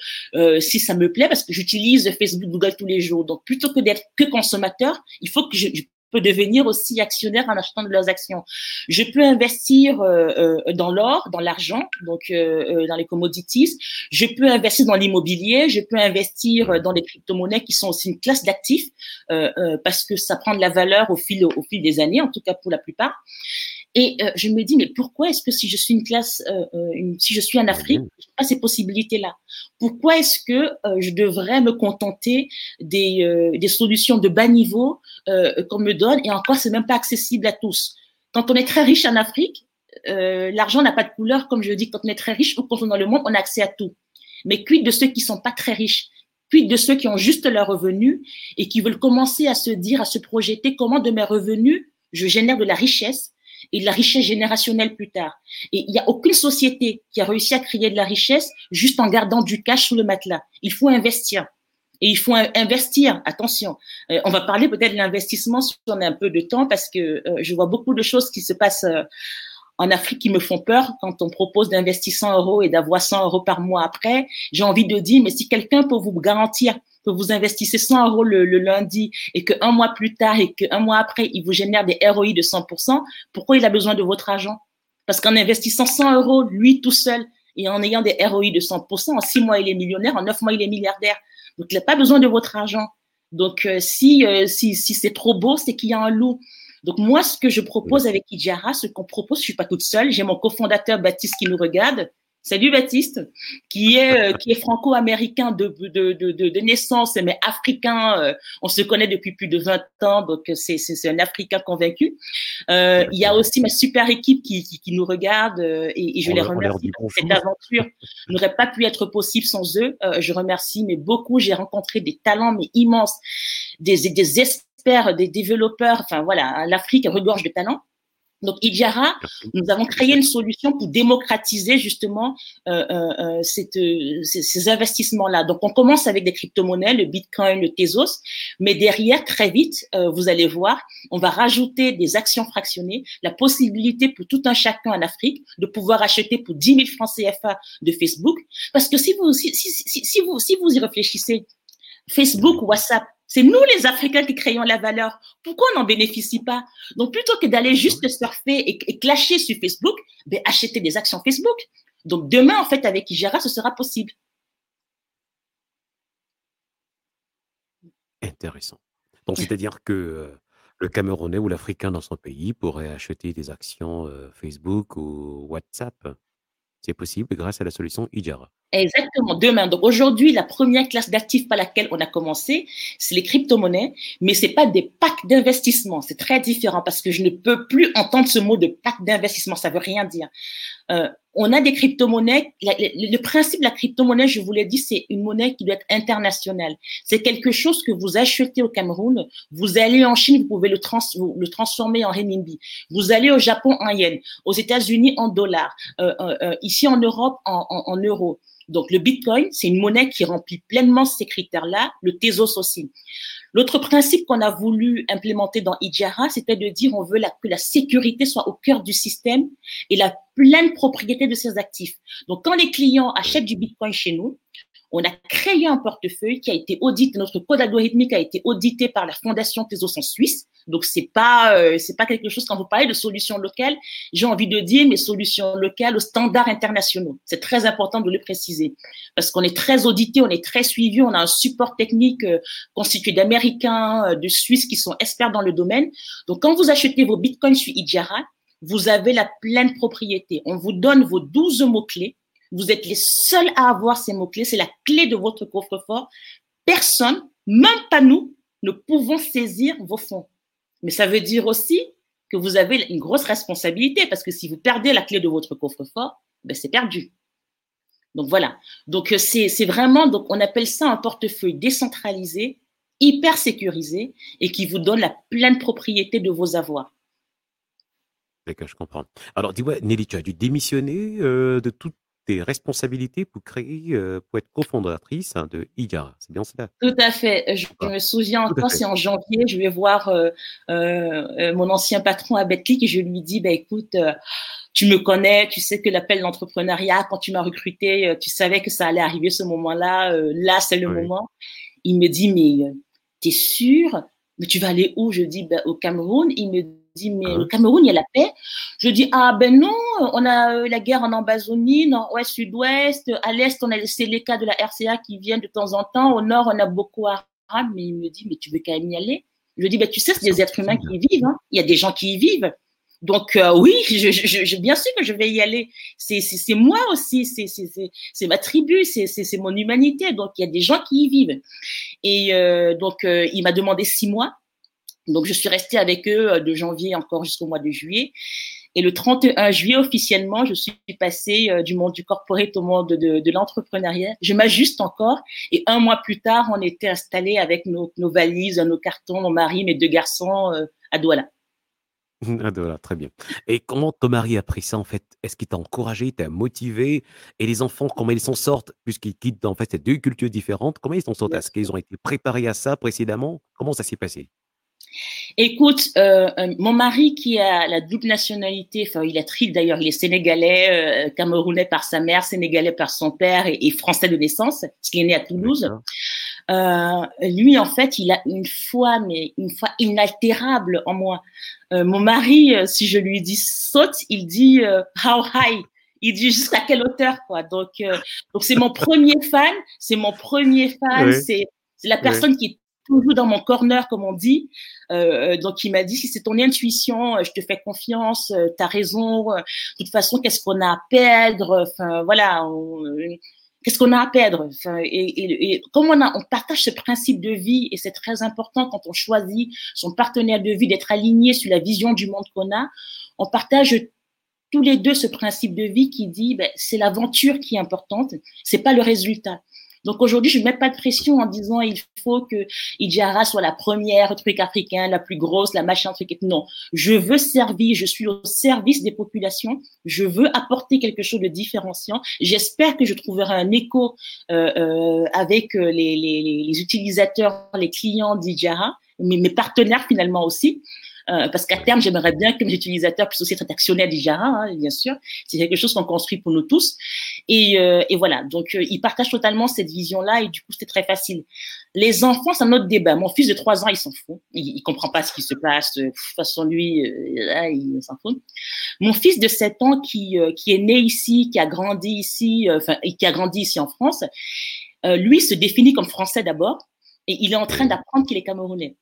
Speaker 2: si ça me plaît, parce que j'utilise Facebook, Google tous les jours. Donc, plutôt que d'être que consommateur, il faut que je, peux devenir aussi actionnaire en achetant de leurs actions. Je peux investir dans l'or, dans l'argent, donc dans les commodities. Je peux investir dans l'immobilier. Je peux investir dans les crypto-monnaies qui sont aussi une classe d'actifs parce que ça prend de la valeur au fil, au fil des années, en tout cas pour la plupart. Et euh, je me dis, mais pourquoi est-ce que si je suis une classe, euh, euh si je suis en Afrique, je n'ai pas ces possibilités-là? Pourquoi est-ce que euh, je devrais me contenter des, des solutions de bas niveau qu'on me donne et encore, c'est même pas accessible à tous? Quand on est très riche en Afrique, l'argent n'a pas de couleur, comme je dis, quand on est très riche ou quand on est dans le monde, on a accès à tout. Mais quid de ceux qui sont pas très riches? Quid de ceux qui ont juste leurs revenus et qui veulent commencer à se dire, à se projeter comment de mes revenus, je génère de la richesse et de la richesse générationnelle plus tard. Et il n'y a aucune société qui a réussi à créer de la richesse juste en gardant du cash sous le matelas. Il faut investir. Et il faut investir, attention. Euh, on va parler peut-être de l'investissement si on a un peu de temps parce que euh, je vois beaucoup de choses qui se passent euh, en Afrique qui me font peur quand on propose d'investir 100 euros et d'avoir 100 euros par mois après. J'ai envie de dire, mais si quelqu'un peut vous garantir que vous investissez 100 euros le, lundi et qu'un mois plus tard et qu'un mois après, il vous génère des ROI de 100%, pourquoi il a besoin de votre argent? Parce qu'en investissant 100 euros, lui tout seul, et en ayant des ROI de 100%, en six mois, il est millionnaire, en neuf mois, il est milliardaire. Donc, il n'a pas besoin de votre argent. Donc, euh, si, euh, si, si c'est trop beau, c'est qu'il y a un loup. Donc, moi, ce que je propose avec Idjara, ce qu'on propose, je suis pas toute seule. J'ai mon cofondateur Baptiste qui nous regarde. Salut Baptiste, qui est euh, qui est franco-américain de, de, de, de, naissance, mais africain. Euh, on se connaît depuis plus de 20 ans, donc c'est c'est un Africain convaincu. Euh, il y a aussi ma super équipe qui, qui, qui nous regarde et, et, je les remercie. Cette aventure n'aurait pas pu être possible sans eux. je remercie, mais beaucoup. J'ai rencontré des talents mais immenses, des des experts, des développeurs. Enfin voilà, l'Afrique regorge de talents. Donc, Idiara, nous avons créé une solution pour démocratiser justement euh, euh, euh cette, euh, ces, investissements-là. Donc, on commence avec des crypto-monnaies, le Bitcoin, le Tezos, mais derrière, très vite, vous allez voir, on va rajouter des actions fractionnées, la possibilité pour tout un chacun en Afrique de pouvoir acheter pour 10 000 francs CFA de Facebook. Parce que si vous, si, si, si, si vous, si vous y réfléchissez, Facebook, WhatsApp, c'est nous les Africains qui créons la valeur. Pourquoi on n'en bénéficie pas? Donc plutôt que d'aller juste surfer et, et clasher sur Facebook, ben, acheter des actions Facebook. Donc demain, en fait, avec Ijara, ce sera possible.
Speaker 1: Intéressant. Donc c'est-à-dire que euh, le Camerounais ou l'Africain dans son pays pourrait acheter des actions euh, Facebook ou WhatsApp. C'est possible grâce à la solution Ijara.
Speaker 2: Exactement, demain. Donc aujourd'hui, la première classe d'actifs par laquelle on a commencé, c'est les crypto-monnaies, mais c'est pas des packs d'investissement. C'est très différent parce que je ne peux plus entendre ce mot de pack d'investissement. Ça veut rien dire. Euh, on a des crypto-monnaies. Le, principe de la crypto-monnaie, je vous l'ai dit, c'est une monnaie qui doit être internationale. C'est quelque chose que vous achetez au Cameroun, vous allez en Chine, vous pouvez le, trans, le transformer en renminbi. Vous allez au Japon en yen, aux États-Unis en dollars, euh, euh, ici en Europe en euros. Donc le Bitcoin, c'est une monnaie qui remplit pleinement ces critères-là, le Tezos aussi. L'autre principe qu'on a voulu implémenter dans Ijara, c'était de dire on veut que la sécurité soit au cœur du système et la pleine propriété de ses actifs. Donc quand les clients achètent du Bitcoin chez nous, on a créé un portefeuille qui a été audité, notre code algorithmique a été audité par la Fondation Tezos en Suisse. Donc c'est pas euh, c'est pas quelque chose quand vous parlez de solutions locales, j'ai envie de dire mes solutions locales aux standards internationaux. C'est très important de le préciser parce qu'on est très audité, on est très suivi, on a un support technique euh, constitué d'Américains, euh, de Suisses qui sont experts dans le domaine. Donc quand vous achetez vos bitcoins sur Ijara, vous avez la pleine propriété. On vous donne vos 12 mots clés vous êtes les seuls à avoir ces mots-clés. C'est la clé de votre coffre-fort. Personne, même pas nous, ne pouvons saisir vos fonds. Mais ça veut dire aussi que vous avez une grosse responsabilité parce que si vous perdez la clé de votre coffre-fort, ben c'est perdu. Donc voilà. Donc c'est vraiment, donc on appelle ça un portefeuille décentralisé, hyper sécurisé et qui vous donne la pleine propriété de vos avoirs.
Speaker 1: D'accord, je comprends. Alors dis-moi, Nelly, tu as dû démissionner de toutes tes responsabilités pour créer, euh, pour être cofondatrice hein, de IGARA. C'est bien cela?
Speaker 2: Tout à fait. Je me souviens encore, c'est en janvier, je vais voir euh, euh, mon ancien patron à Betclic et je lui dis, bah, écoute, tu me connais, tu sais que l'appel d'entrepreneuriat, quand tu m'as recruté, tu savais que ça allait arriver ce moment-là. là, c'est le moment. Il me dit, mais tu es sûr Mais tu vas aller où? Je dis, bah, au Cameroun. Il me dit, mais le Cameroun, il y a la paix. Je dis, ah ben non, on a euh, la guerre en Ambazonie, nord-ouest, sud-ouest. À l'est, on a les cas de la RCA qui viennent de temps en temps. Au nord, on a beaucoup arabes. Mais il me dit, mais tu veux quand même y aller? Je dis, ben tu sais, c'est des êtres humains qui y vivent. Hein. Il y a des gens qui y vivent. Donc euh, oui, je, je, je, bien sûr que je vais y aller. C'est moi aussi, c'est ma tribu, c'est mon humanité. Donc il y a des gens qui y vivent. Et euh, donc euh, il m'a demandé six mois donc, je suis restée avec eux euh, de janvier encore jusqu'au mois de juillet. Et le 31 juillet, officiellement, je suis passée euh, du monde du corporate au monde de, de l'entrepreneuriat. Je m'ajuste encore. Et un mois plus tard, on était installés avec nos, nos, valises, nos cartons, mon mari, mes deux garçons euh, à Douala.
Speaker 1: À Douala, très bien. Et comment ton mari a pris ça, en fait? Est-ce qu'il t'a encouragé, t'a motivé? Et les enfants, comment ils s'en sortent? Puisqu'ils quittent, en fait, ces deux cultures différentes, comment ils s'en sortent? Est-ce qu'ils ont été préparés à ça précédemment? Comment ça s'est passé?
Speaker 2: Écoute, euh, euh, mon mari qui a la double nationalité, enfin il est triple d'ailleurs, il est sénégalais, euh, camerounais par sa mère, sénégalais par son père et, français de naissance, parce qu'il est né à Toulouse. lui, en fait, il a une foi, mais une foi inaltérable en moi. mon mari, si je lui dis saute, il dit how high? Il dit jusqu'à quelle hauteur quoi? Donc donc c'est mon premier fan, c'est mon premier fan, c'est c'est la personne qui est toujours dans mon corner, comme on dit. Euh, donc, il m'a dit, si c'est ton intuition, euh, je te fais confiance, euh, tu as raison. De toute façon, qu'est-ce qu'on a à perdre Enfin, voilà. Qu'est-ce qu'on a à perdre enfin, et, et, comme on, a, on partage ce principe de vie, et c'est très important quand on choisit son partenaire de vie d'être aligné sur la vision du monde qu'on a, on partage tous les deux ce principe de vie qui dit ben, c'est l'aventure qui est importante, c'est pas le résultat. Donc aujourd'hui, je ne mets pas de pression en disant il faut que Idjara soit la première truc africain, la plus grosse, la machin truc. Non, je veux servir, je suis au service des populations, je veux apporter quelque chose de différenciant. J'espère que je trouverai un écho euh, euh, avec euh, les, utilisateurs, les clients d'Idjara, mais mes partenaires finalement aussi. Euh, parce qu'à terme, j'aimerais bien que mes utilisateurs puissent aussi être actionnaires d'Ijara, hein, bien sûr. C'est quelque chose qu'on construit pour nous tous. Et, euh, et voilà, donc euh, ils partagent totalement cette vision-là et du coup, c'était très facile. Les enfants, c'est un autre débat. Mon fils de 3 ans, il s'en fout. Il, il comprend pas ce qui se passe. De toute façon, lui, là, il s'en fout. Mon fils de 7 ans qui, qui est né ici, qui a grandi ici, enfin, et qui a grandi ici en France, lui se définit comme français d'abord et il est en train d'apprendre qu'il est camerounais.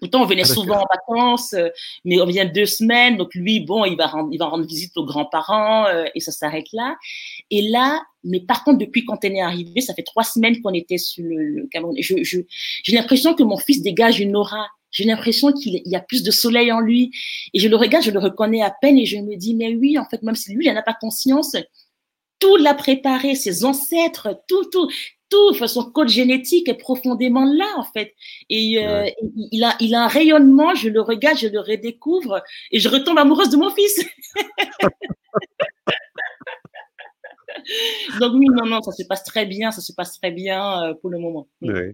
Speaker 2: Pourtant, on venait ah, souvent en vacances, euh, mais on vient deux semaines. Donc lui, bon, il va rendre, il va rendre visite aux grands-parents euh, et ça s'arrête là. Et là, mais par contre, depuis quand elle est arrivée, ça fait trois semaines qu'on était sur le, Cameroun. Je, je, j'ai l'impression que mon fils dégage une aura. J'ai l'impression qu'il y a plus de soleil en lui. Et je le regarde, je le reconnais à peine et je me dis, mais oui, en fait, même si lui, il n'en a pas conscience, tout l'a préparé, ses ancêtres, tout, tout tout, son code génétique est profondément là en fait. Et euh, il, a, il a un rayonnement. Je le regarde, je le redécouvre et je retombe amoureuse de mon fils. donc oui, non, non, ça se passe très bien, ça se passe très bien euh, pour le moment.
Speaker 1: Oui.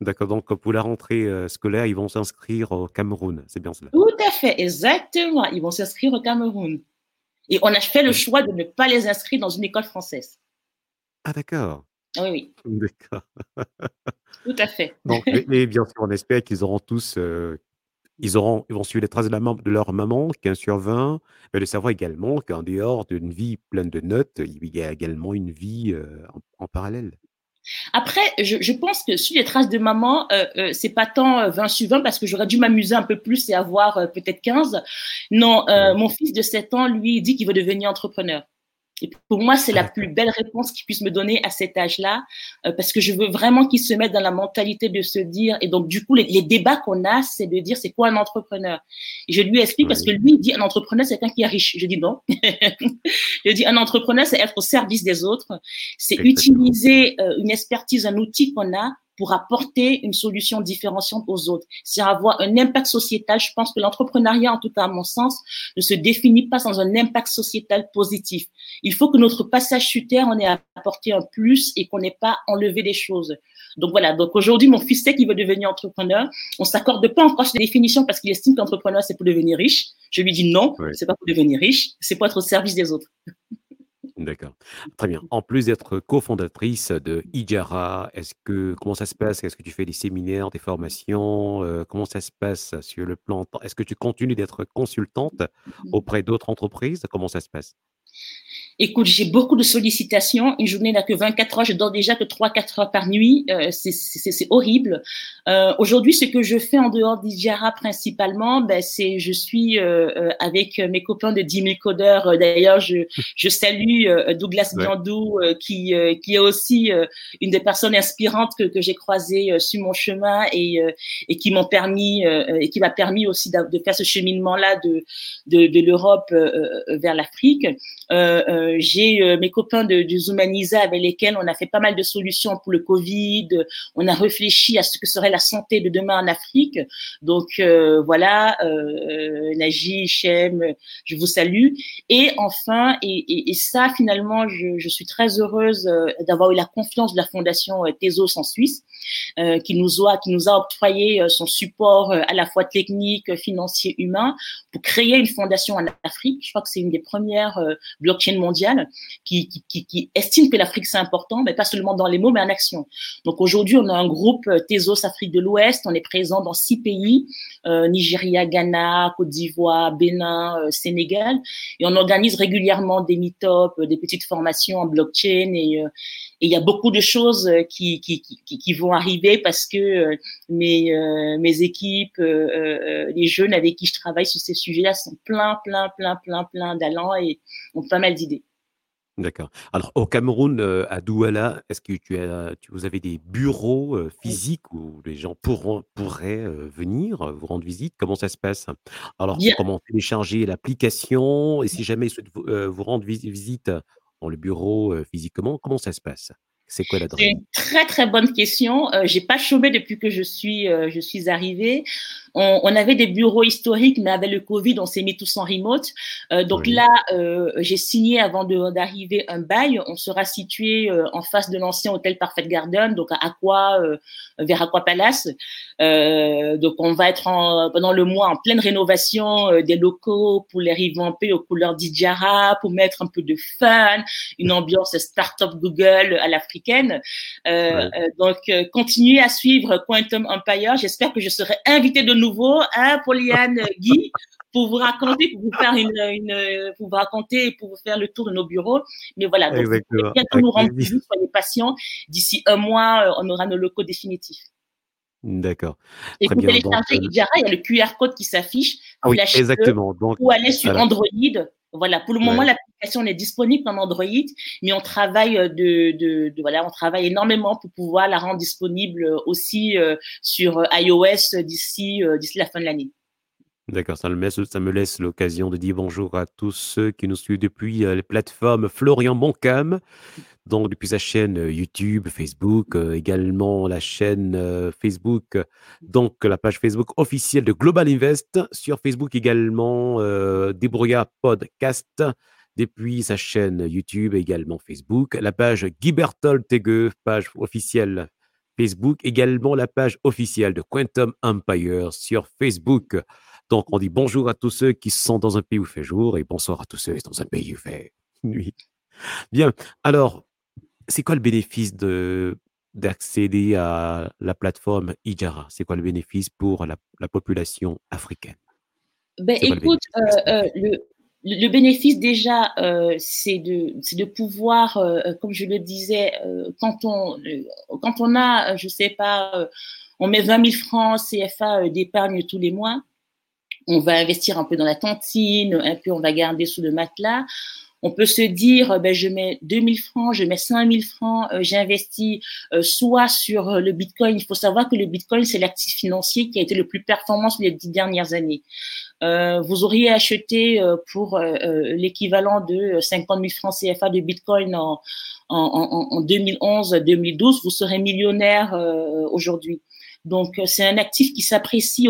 Speaker 1: D'accord, donc pour la rentrée euh, scolaire, ils vont s'inscrire au Cameroun, c'est bien cela
Speaker 2: Tout à fait, exactement. Ils vont s'inscrire au Cameroun. Et on a fait le choix de ne pas les inscrire dans une école française.
Speaker 1: Ah d'accord.
Speaker 2: Oui, oui.
Speaker 1: D'accord.
Speaker 2: Tout à fait.
Speaker 1: Donc, mais, bien sûr, on espère qu'ils auront tous, euh, ils auront, ils vont suivre les traces de, la, de leur maman, 15 sur 20, mais de savoir également qu'en dehors d'une vie pleine de notes, il y a également une vie euh, en, parallèle.
Speaker 2: Après, je, je, pense que sur les traces de maman, euh, euh c'est pas tant 20 sur 20 parce que j'aurais dû m'amuser un peu plus et avoir peut-être 15. Non, mon fils de 7 ans, lui, dit qu'il veut devenir entrepreneur. Et pour moi, c'est la plus belle réponse qu'il puisse me donner à cet âge-là, euh, parce que je veux vraiment qu'il se mette dans la mentalité de se dire, et donc du coup, les, débats qu'on a, c'est de dire, c'est quoi un entrepreneur? Et je lui explique, parce que lui, il dit, un entrepreneur, c'est quelqu'un qui est riche. Je dis non. je dis, un entrepreneur, c'est être au service des autres, c'est utiliser euh, une expertise, un outil qu'on a pour apporter une solution différenciante aux autres. C'est avoir un impact sociétal. Je pense que l'entrepreneuriat, en tout cas à mon sens, ne se définit pas sans un impact sociétal positif. Il faut que notre passage sur Terre, on ait apporté un plus et qu'on n'ait pas enlevé des choses. Donc voilà, donc aujourd'hui, mon fils sait qu'il veut devenir entrepreneur. On s'accorde pas encore sur les définitions parce qu'il estime qu'entrepreneur, c'est pour devenir riche. Je lui dis non, c'est pas pour devenir riche, c'est pour être au service des autres.
Speaker 1: D'accord. Très bien. En plus d'être cofondatrice de IJARA, est-ce que comment ça se passe? Est-ce que tu fais des séminaires, des formations? Euh, comment ça se passe sur le plan est-ce que tu continues d'être consultante mmh auprès d'autres entreprises? Comment ça se passe?
Speaker 2: Écoute, j'ai beaucoup de sollicitations. Une journée n'a que 24 heures. Je dors déjà que 3-4 heures par nuit. Euh, c'est horrible. Euh, Aujourd'hui, ce que je fais en dehors d'Ijara principalement, ben, c'est je suis euh, euh avec mes copains de 10 000 codeurs. Euh, d'ailleurs, je, je salue euh, Douglas ouais. Biandou, qui, qui est aussi une des personnes inspirantes que, que j'ai croisées sur mon chemin et, et qui m'ont permis et qui m'a permis aussi de, de faire ce cheminement-là de, de, de l'Europe vers l'Afrique. Euh, j'ai euh, mes copains de, Zoomanisa avec lesquels on a fait pas mal de solutions pour le Covid. On a réfléchi à ce que serait la santé de demain en Afrique. Donc euh, voilà, euh, Naji, Chem, je vous salue. Et enfin, et ça finalement, je, je, suis très heureuse d'avoir eu la confiance de la fondation Tezos en Suisse, qui nous a qui nous a octroyé son support à la fois technique, financier, humain pour créer une fondation en Afrique. Je crois que c'est une des premières blockchain mondiale qui, qui, qui, estime que l'Afrique c'est important, mais pas seulement dans les mots, mais en action. Donc aujourd'hui, on a un groupe euh, Tezos Afrique de l'Ouest, on est présent dans six pays, euh, Nigeria, Ghana, Côte d'Ivoire, Bénin, euh, Sénégal, et on organise régulièrement des meet-up, des petites formations en blockchain et, il y a beaucoup de choses qui, qui, qui vont arriver parce que mes, mes équipes, les jeunes avec qui je travaille sur ces sujets-là sont plein, plein, plein, plein, plein d'allants et ont pas mal d'idées.
Speaker 1: D'accord. Alors, au Cameroun, euh, à Douala, est-ce que tu as, tu, vous avez des bureaux euh, physiques où les gens pourront, pourraient euh, venir vous rendre visite? Comment ça se passe? Alors, comment télécharger l'application? Et si jamais ils souhaitent vous, vous rendre visite dans le bureau physiquement, comment ça se passe? C'est quoi l'adresse
Speaker 2: C'est une très très bonne question. Euh, j'ai pas chômé depuis que je suis euh, je suis arrivée. On, on, avait des bureaux historiques, mais avec le Covid, on s'est mis tous en remote. Euh, donc oui. là, euh, j'ai signé avant d'arriver un bail. On sera situé en face de l'ancien hôtel Parfait Garden, donc à Aqua, vers Aqua Palace. donc on va être en, pendant le mois en pleine rénovation des locaux pour les revamper aux couleurs d'Idjara, pour mettre un peu de fun, une ambiance start-up Google à l'Afrique africaine. Euh, ouais. euh, donc, euh, continuez à suivre Quantum Empire. J'espère que je serai invité de nouveau, hein, Pauliane Guy, pour vous raconter, pour vous faire une, une, pour vous raconter pour vous faire le tour de nos bureaux. Mais voilà, donc bientôt nous rendre visite, soyez patients. D'ici un mois, on aura nos locaux définitifs.
Speaker 1: D'accord.
Speaker 2: Et vous téléchargez Ijara, il y a le QR code qui s'affiche.
Speaker 1: Ah oui, exactement. Donc,
Speaker 2: ou aller sur voilà. Android. Voilà, pour le moment, ouais. l'application est disponible en Android, mais on travaille de, de, de, voilà, on travaille énormément pour pouvoir la rendre disponible aussi euh, sur iOS d'ici euh, d'ici la fin de l'année.
Speaker 1: D'accord, ça, ça, me laisse l'occasion de dire bonjour à tous ceux qui nous suivent depuis euh, les plateformes Florian Boncam, donc depuis sa chaîne YouTube, Facebook, également la chaîne Facebook, donc la page Facebook officielle de Global Invest, sur Facebook également euh, Débrouillard Podcast, depuis sa chaîne YouTube également Facebook, la page Guy Berthold Tegue, page officielle Facebook, également la page officielle de Quantum Empire sur Facebook. Donc, on dit bonjour à tous ceux qui sont dans un pays où fait jour et bonsoir à tous ceux qui sont dans un pays où fait nuit. Bien. Alors, c'est quoi le bénéfice de d'accéder à la plateforme Ijara? C'est quoi le bénéfice pour la, la population africaine?
Speaker 2: Ben, Écoute, le, bénéfice, euh, euh, le, le, bénéfice déjà, euh, c'est de, de pouvoir, euh, comme je le disais, quand, on, quand on a, je sais pas, on met 20 000 francs CFA d'épargne tous les mois, on va investir un peu dans la cantine, un peu on va garder sous le matelas. On peut se dire, ben, je mets 2000 francs, je mets 5000 francs, j'investis soit sur le Bitcoin. Il faut savoir que le Bitcoin, c'est l'actif financier qui a été le plus performant sur les dix dernières années. vous auriez acheté pour l'équivalent de 50 000 francs CFA de Bitcoin en, en, en 2011-2012, vous serez millionnaire aujourd'hui. Donc, c'est un actif qui s'apprécie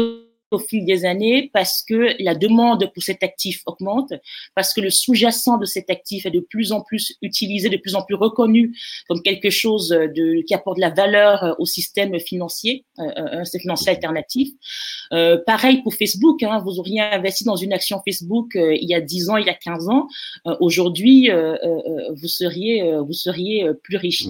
Speaker 2: au fil des années parce que la demande pour cet actif augmente, parce que le sous-jacent de cet actif est de plus en plus utilisé, de plus en plus reconnu comme quelque chose de, qui apporte de la valeur au système financier, euh, euh, un système financier alternatif. Euh, pareil pour Facebook, hein, vous auriez investi dans une action Facebook euh, il y a 10 ans, il y a 15 ans, aujourd'hui vous seriez vous seriez plus riche.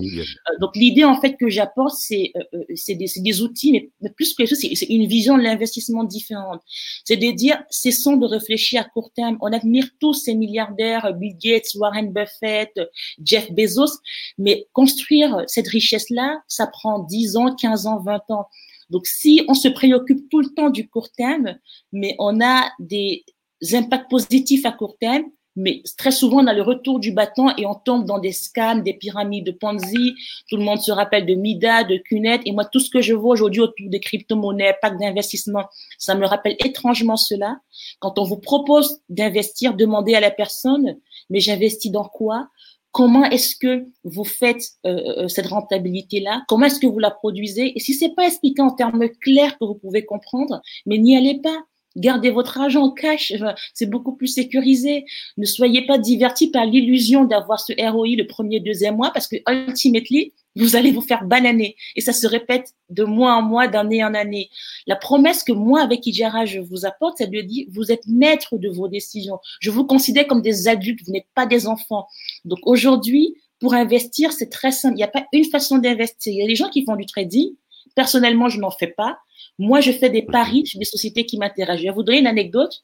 Speaker 2: donc l'idée en fait que j'apporte c'est c'est des, des, outils, mais plus que ça c'est une vision de l'investissement différentes. C'est de dire, cessons de réfléchir à court terme. On admire tous ces milliardaires, Bill Gates, Warren Buffett, Jeff Bezos, mais construire cette richesse-là, ça prend 10 ans, 15 ans, 20 ans. Donc, si on se préoccupe tout le temps du court terme, mais on a des impacts positifs à court terme, mais très souvent, on a le retour du bâton et on tombe dans des scams, des pyramides de Ponzi. Tout le monde se rappelle de Mida, de Cunet. Et moi, tout ce que je vois aujourd'hui autour des crypto-monnaies, packs d'investissement, ça me rappelle étrangement cela. Quand on vous propose d'investir, demandez à la personne, mais j'investis dans quoi? Comment est-ce que vous faites euh, euh, cette rentabilité-là? Comment est-ce que vous la produisez? Et si c'est pas expliqué en termes clairs que vous pouvez comprendre, mais n'y allez pas. Gardez votre argent en cash, c'est beaucoup plus sécurisé. Ne soyez pas divertis par l'illusion d'avoir ce ROI le premier, deuxième mois parce que ultimately, vous allez vous faire bananer. Et ça se répète de mois en mois, d'année en année. La promesse que moi, avec Ijara, je vous apporte, c'est de dire, vous êtes maître de vos décisions. Je vous considère comme des adultes, vous n'êtes pas des enfants. Donc aujourd'hui, pour investir, c'est très simple. Il n'y a pas une façon d'investir. Il y a des gens qui font du trading. Personnellement, je n'en fais pas. Moi, je fais des paris sur des sociétés qui m'intéressent. Je vais vous donner une anecdote.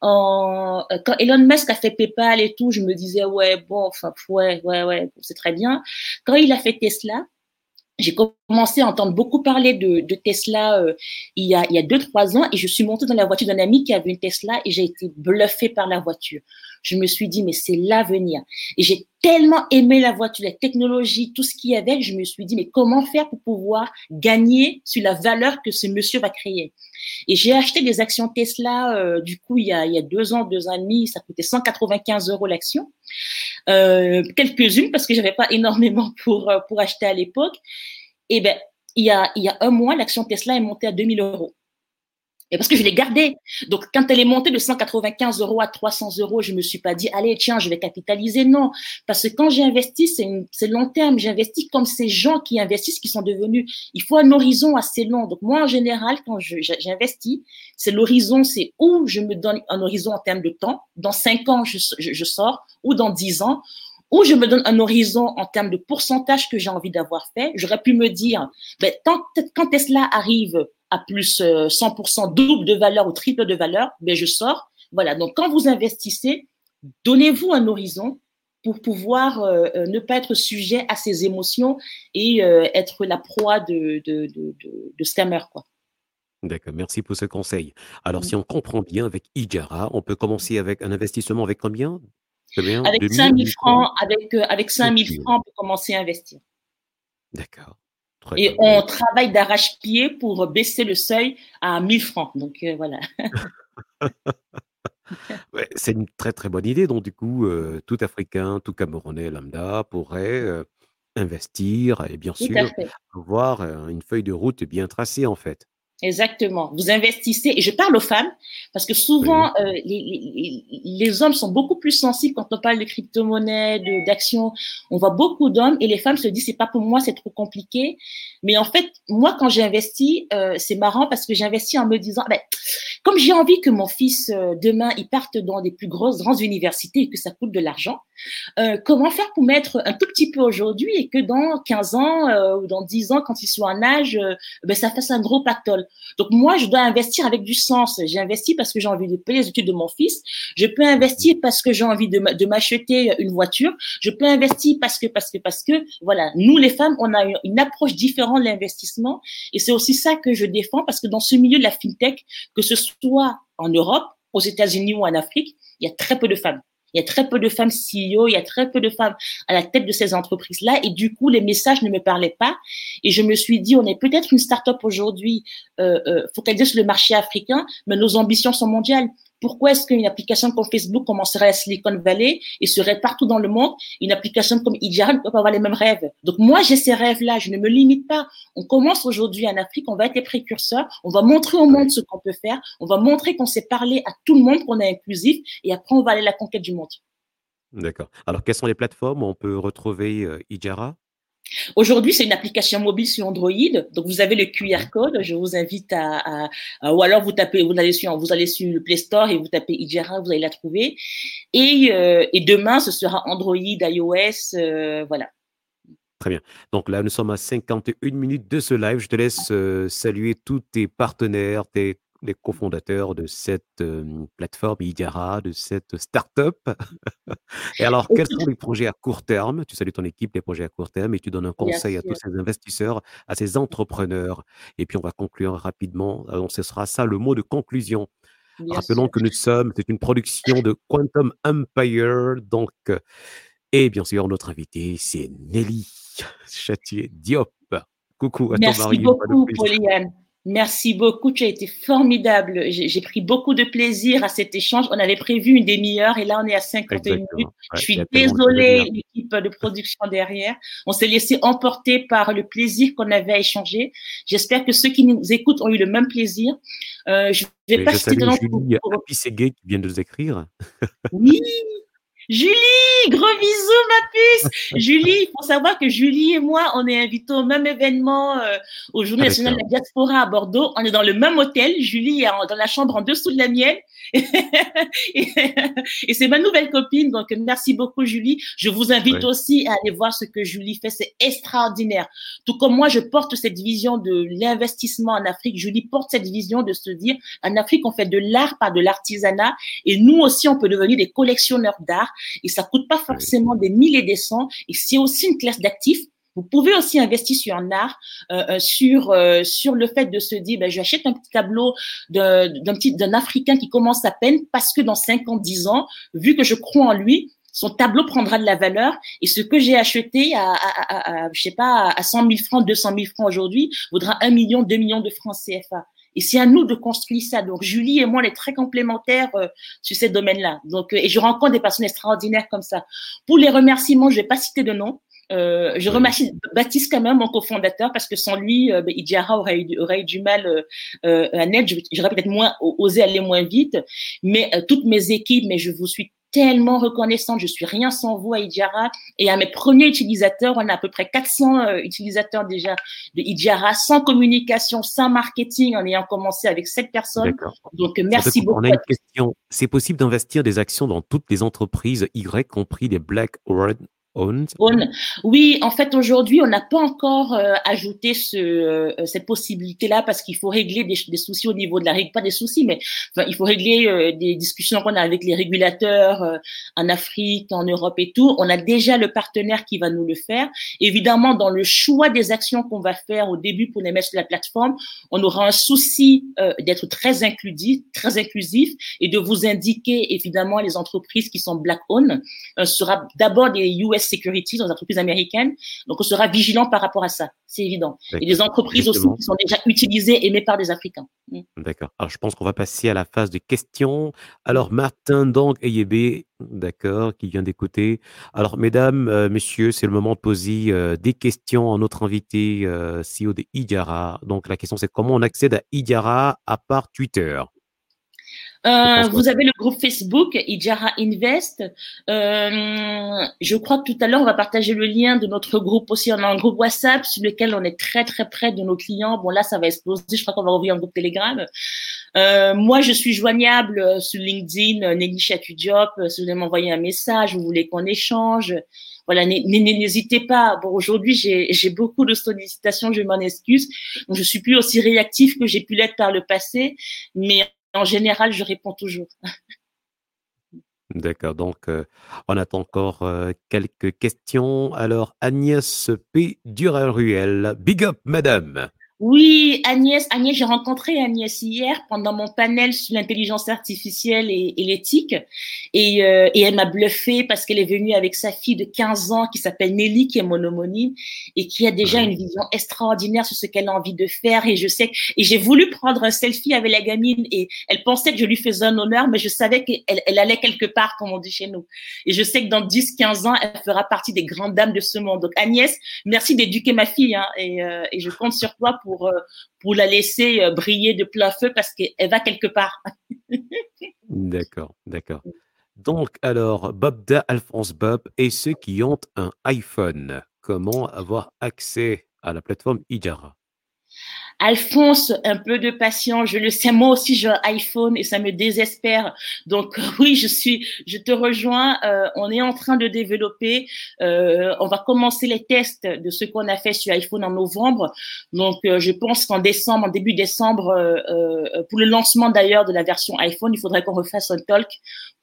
Speaker 2: quand Elon Musk a fait PayPal et tout, je me disais, ouais, bon, enfin, ouais, ouais, ouais, c'est très bien. Quand il a fait Tesla, j'ai commencé à entendre beaucoup parler de, de Tesla euh, il y a il y a deux trois ans et je suis montée dans la voiture d'un ami qui avait une Tesla et j'ai été bluffée par la voiture. Je me suis dit mais c'est l'avenir et j'ai tellement aimé la voiture, la technologie, tout ce qu'il y avait, je me suis dit mais comment faire pour pouvoir gagner sur la valeur que ce monsieur va créer? Et j'ai acheté des actions Tesla euh, du coup il y a il y a deux ans, deux ans et demi, ça coûtait 195 euros l'action. Euh, quelques-unes parce que j'avais pas énormément pour euh, pour acheter à l'époque. Et ben il y a il y a un mois, l'action Tesla est montée à 2000 euros. Et parce que je l'ai gardée. Donc, quand elle est montée de 195 euros à 300 euros, je me suis pas dit, allez, tiens, je vais capitaliser. Non. Parce que quand j'ai investi, c'est long terme. J'investis comme ces gens qui investissent, qui sont devenus, il faut un horizon assez long. Donc, moi, en général, quand j'investis, c'est l'horizon, c'est où je me donne un horizon en termes de temps. Dans cinq ans, je, je, sors, ou dans dix ans, ou je me donne un horizon en termes de pourcentage que j'ai envie d'avoir fait. J'aurais pu me dire, ben, tant, quand Tesla arrive à plus 100% euh, double de valeur ou triple de valeur, ben je sors. Voilà. Donc quand vous investissez, donnez-vous un horizon pour pouvoir euh, euh, ne pas être sujet à ces émotions et être la proie de, de, de, de, scammers, quoi.
Speaker 1: D'accord, merci pour ce conseil. Alors, si on comprend bien avec Ijara, on peut commencer avec un investissement avec combien?
Speaker 2: Avec 5 000 francs, avec, avec 5 000 francs, on peut commencer à investir.
Speaker 1: D'accord.
Speaker 2: Et on travaille d'arrache-pied pour baisser le seuil à 1000 francs. Donc euh, voilà.
Speaker 1: c'est une très très bonne idée. Donc du coup, euh, tout Africain, tout Camerounais lambda pourrait euh, investir et bien sûr avoir une feuille de route bien tracée en fait.
Speaker 2: Exactement. Vous investissez, et je parle aux femmes, parce que souvent, euh, les, les, hommes sont beaucoup plus sensibles quand on parle de crypto-monnaie, d'actions. On voit beaucoup d'hommes, et les femmes se disent, c'est pas pour moi, c'est trop compliqué. Mais en fait, moi, quand j'ai investi, euh, c'est marrant parce que j'ai investi en me disant, ben, comme j'ai envie que mon fils, euh, demain, il parte dans des plus grosses, grandes universités et que ça coûte de l'argent, comment faire pour mettre un tout petit peu aujourd'hui et que dans 15 ans ou dans 10 ans, quand il soit en âge, ben, ça fasse un gros pactole? Donc moi, je dois investir avec du sens. J'ai investi parce que j'ai envie de payer les études de mon fils. Je peux investir parce que j'ai envie de m'acheter une voiture. Je peux investir parce que, parce que, parce que, voilà, nous les femmes, on a une approche différente de l'investissement. Et c'est aussi ça que je défends parce que dans ce milieu de la fintech, que ce soit en Europe, aux États-Unis ou en Afrique, il y a très peu de femmes. Il y a très peu de femmes CEO, il y a très peu de femmes à la tête de ces entreprises-là. Et du coup, les messages ne me parlaient pas. Et je me suis dit, on est peut-être une start-up aujourd'hui euh, euh, focalisée sur le marché africain, mais nos ambitions sont mondiales. Pourquoi est-ce qu'une application comme Facebook commencerait à Silicon Valley et serait partout dans le monde Une application comme Ijara ne peut pas avoir les mêmes rêves? Donc moi, j'ai ces rêves-là, je ne me limite pas. On commence aujourd'hui en Afrique, on va être les précurseurs, on va montrer au monde ce qu'on peut faire, on va montrer qu'on sait parler à tout le monde, qu'on est inclusif, et après, on va aller à la conquête du monde.
Speaker 1: D'accord. Alors, quelles sont les plateformes où on peut retrouver euh,
Speaker 2: Aujourd'hui, c'est une application mobile sur Android. Donc, vous avez le QR code. Je vous invite à, ou alors vous tapez, vous allez sur, vous allez sur le Play Store et vous tapez Ijara, vous allez la trouver. Et, euh, et demain, ce sera Android, iOS, euh, voilà.
Speaker 1: Très bien. Donc là, nous sommes à 51 minutes de ce live. Je te laisse euh, saluer tous tes partenaires, tes les cofondateurs de cette plateforme Idiara, de cette start-up. et alors, quels sont les projets à court terme? Tu salues ton équipe, les projets à court terme, et tu donnes un conseil à tous ces investisseurs, à ces entrepreneurs. Et puis, on va conclure rapidement. Donc, ce sera ça le mot de conclusion. Rappelons que nous sommes, c'est une production de Quantum Empire. Donc, et bien sûr, notre invité, c'est Nelly Châtier Diop. Coucou à
Speaker 2: Merci
Speaker 1: ton mari.
Speaker 2: Merci beaucoup, Pauline. Merci beaucoup, tu as été formidable. J'ai pris beaucoup de plaisir à cet échange. On avait prévu une demi-heure et là on est à 51 minutes. je suis désolée, l'équipe de production derrière. On s'est laissé emporter par le plaisir qu'on avait à échanger. J'espère que ceux qui nous écoutent ont eu le même plaisir.
Speaker 1: Euh, je vais pas citer de nom. Julie qui vient de nous écrire.
Speaker 2: Oui, Julie, gros bisous, ma puce. Julie, il faut savoir que Julie et moi, on est invités au même événement euh, au Journée nationale de la diaspora à Bordeaux. On est dans le même hôtel. Julie est dans la chambre en dessous de la mienne. et, c'est ma nouvelle copine. Donc, merci beaucoup, Julie. Je vous invite aussi à aller voir ce que Julie fait. C'est extraordinaire. Tout comme moi, je porte cette vision de l'investissement en Afrique. Julie porte cette vision de se dire, en Afrique, on fait de l'art, pas de l'artisanat. Et nous aussi, on peut devenir des collectionneurs d'art et ça coûte pas forcément des milliers des cents. Et c'est aussi une classe d'actifs. Vous pouvez aussi investir sur un art, euh, euh, sur euh, sur le fait de se dire, ben, j'achète un petit tableau d'un petit d'un Africain qui commence à peine parce que dans 5 ans, 10 ans, vu que je crois en lui, son tableau prendra de la valeur et ce que j'ai acheté à, à, à, je sais pas, à 100 000 francs, 200 000 francs aujourd'hui, vaudra 1 million, 2 millions de francs CFA. Et c'est à nous de construire ça. Donc, Julie et moi, on est très complémentaires euh, sur ces domaines-là. Donc, euh, et je rencontre des personnes extraordinaires comme ça. Pour les remerciements, je vais pas citer de nom. Euh, je remercie Baptiste quand même, mon cofondateur, parce que sans lui, euh, ben, Idiara aurait eu, aurait eu du mal euh, euh à naître. J'aurais peut-être moins osé aller moins vite, mais toutes mes équipes, mais je vous suis tellement reconnaissante. Je suis rien sans vous à Idiara. Et à mes premiers utilisateurs, on a à peu près 400 euh, utilisateurs déjà de Idiara, sans communication, sans marketing, en ayant commencé avec sept personnes. Donc, merci beaucoup. On
Speaker 1: a une question. C'est possible d'investir des actions dans toutes les entreprises Y, compris les Black
Speaker 2: oui, en fait, aujourd'hui, on n'a pas encore euh, ajouté euh, cette possibilité-là parce qu'il faut régler des, soucis au niveau de la règle, pas des soucis, mais il faut régler euh, des discussions qu'on a avec les régulateurs en Afrique, en Europe et tout. On a déjà le partenaire qui va nous le faire. Évidemment, dans le choix des actions qu'on va faire au début pour les mettre sur la plateforme, on aura un souci d'être très inclusif, très inclusif et de vous indiquer évidemment les entreprises qui sont black-owned. Sera d'abord des US security dans les entreprises américaines. Donc, on sera vigilant par rapport à ça, c'est évident. Et des entreprises aussi qui sont déjà utilisées, aimées par des Africains.
Speaker 1: Mm. D'accord. Alors, je pense qu'on va passer à la phase de questions. Alors, Martin donc Eyebe, d'accord, qui vient d'écouter. Alors, mesdames, euh, messieurs, c'est le moment de poser euh, des questions à notre invité euh, CEO de Idiara. Donc, la question, c'est comment on accède à Idiara à part Twitter?
Speaker 2: Euh, vous avez le groupe Facebook Ijara Invest. Euh, je crois que tout à l'heure, on va partager le lien de notre groupe aussi. On a un groupe WhatsApp sur lequel on est très, très près de nos clients. Bon, là, ça va exploser. Je crois qu'on va ouvrir un groupe Telegram. Euh, moi, je suis joignable sur LinkedIn, Nelly Chatudiop. Si vous voulez m'envoyer un message, vous voulez qu'on échange, voilà, n'hésitez pas. Bon, aujourd'hui, j'ai beaucoup de sollicitations, je m'en excuse. Donc, je suis plus aussi réactif que j'ai pu l'être par le passé, mais en général, je réponds toujours.
Speaker 1: D'accord, donc euh, on attend encore euh, quelques questions. Alors, Agnès P. Durel-Ruel, big up, madame.
Speaker 2: Oui, Agnès, Agnès, j'ai rencontré Agnès hier pendant mon panel sur l'intelligence artificielle et, l'éthique. Et, euh, et, elle m'a bluffé parce qu'elle est venue avec sa fille de 15 ans qui s'appelle Nelly, qui est mon homonyme et qui a déjà une vision extraordinaire sur ce qu'elle a envie de faire. Et je sais, et j'ai voulu prendre un selfie avec la gamine et elle pensait que je lui faisais un honneur, mais je savais qu'elle elle allait quelque part, comme on dit chez nous. Et je sais que dans 10, 15 ans, elle fera partie des grandes dames de ce monde. Donc Agnès, merci d'éduquer ma fille hein, et, euh, et je compte sur toi pour pour, euh, pour la laisser euh, briller de plein feu parce qu'elle va quelque part.
Speaker 1: d'accord, d'accord. Donc, alors, Bobda, Alphonse Bob et ceux qui ont un iPhone, comment avoir accès à la plateforme Ijara?
Speaker 2: Alphonse, un peu de patience. Je le sais, moi aussi, j'ai un iPhone et ça me désespère. Donc oui, je suis, je te rejoins. Euh, on est en train de développer. Euh, on va commencer les tests de ce qu'on a fait sur iPhone en novembre. Donc euh, je pense qu'en décembre, en début décembre, pour le lancement d'ailleurs de la version iPhone, il faudrait qu'on refasse un talk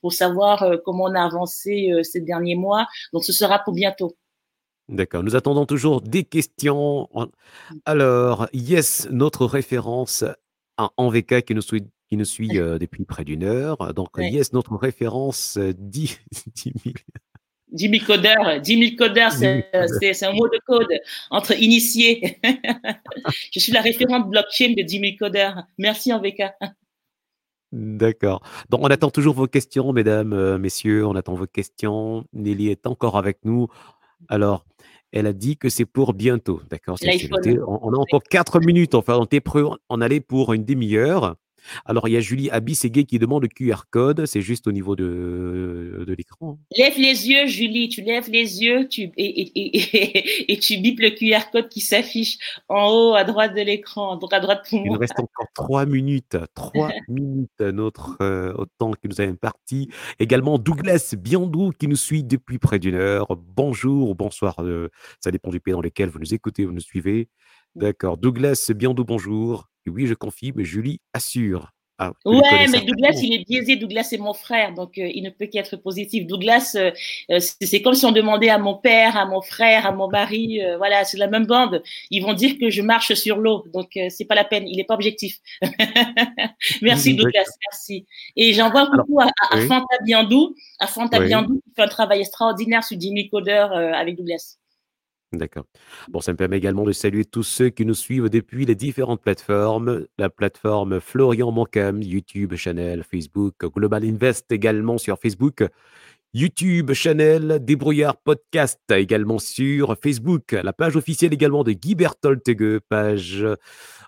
Speaker 2: pour savoir comment on a avancé ces derniers mois. Donc ce sera pour bientôt.
Speaker 1: D'accord, nous attendons toujours des questions. Alors, Yes, notre référence en VK qui nous suit, qui nous suit euh, depuis près d'une heure. Donc, Yes, notre référence 10, 10 000.
Speaker 2: 10 000 codeurs, 10 000 codeurs, c'est un mot de code entre initiés. Je suis la référente blockchain de 10 000 codeurs. Merci en VK.
Speaker 1: D'accord. Donc, on attend toujours vos questions, mesdames, euh, messieurs. On attend vos questions. Nelly est encore avec nous. Alors, elle a dit que c'est pour bientôt. D'accord on, on, a encore quatre minutes. Enfin, on était prêt en aller pour une demi-heure. Alors, il y a Julie Abisségué qui demande le QR code. C'est juste au niveau de, de l'écran.
Speaker 2: Lève les yeux, Julie. Tu lèves les yeux tu, et, et, tu bipes le QR code qui s'affiche en haut à droite de l'écran. Donc, à droite pour
Speaker 1: moi. Il nous reste encore trois minutes. Trois minutes notre euh, temps que nous avons imparti. Également, Douglas Biandou qui nous suit depuis près d'une heure. Bonjour, bonsoir. Euh, ça dépend du pays dans lequel vous nous écoutez, vous nous suivez. D'accord. Douglas Biandou, bonjour oui, je confie, mais Julie assure.
Speaker 2: Ah, ouais, mais Douglas, il est biaisé. Douglas, c'est mon frère, donc euh, il ne peut qu'être positif. Douglas, euh, euh, c'est comme si on demandait à mon père, à mon frère, à mon mari, voilà, c'est la même bande. Ils vont dire que je marche sur l'eau, donc c'est pas la peine. Il n'est pas objectif. merci Douglas, merci. Et j'envoie un coucou à, Fanta Biandou, à Fanta Biandou qui fait un travail extraordinaire sur Jimmy Coder avec Douglas.
Speaker 1: D'accord. Bon, ça me permet également de saluer tous ceux qui nous suivent depuis les différentes plateformes. La plateforme Florian Moncam, YouTube, Channel, Facebook, Global Invest également sur Facebook. YouTube, Channel, Débrouillard Podcast également sur Facebook. La page officielle également de Guy Bertoltege, page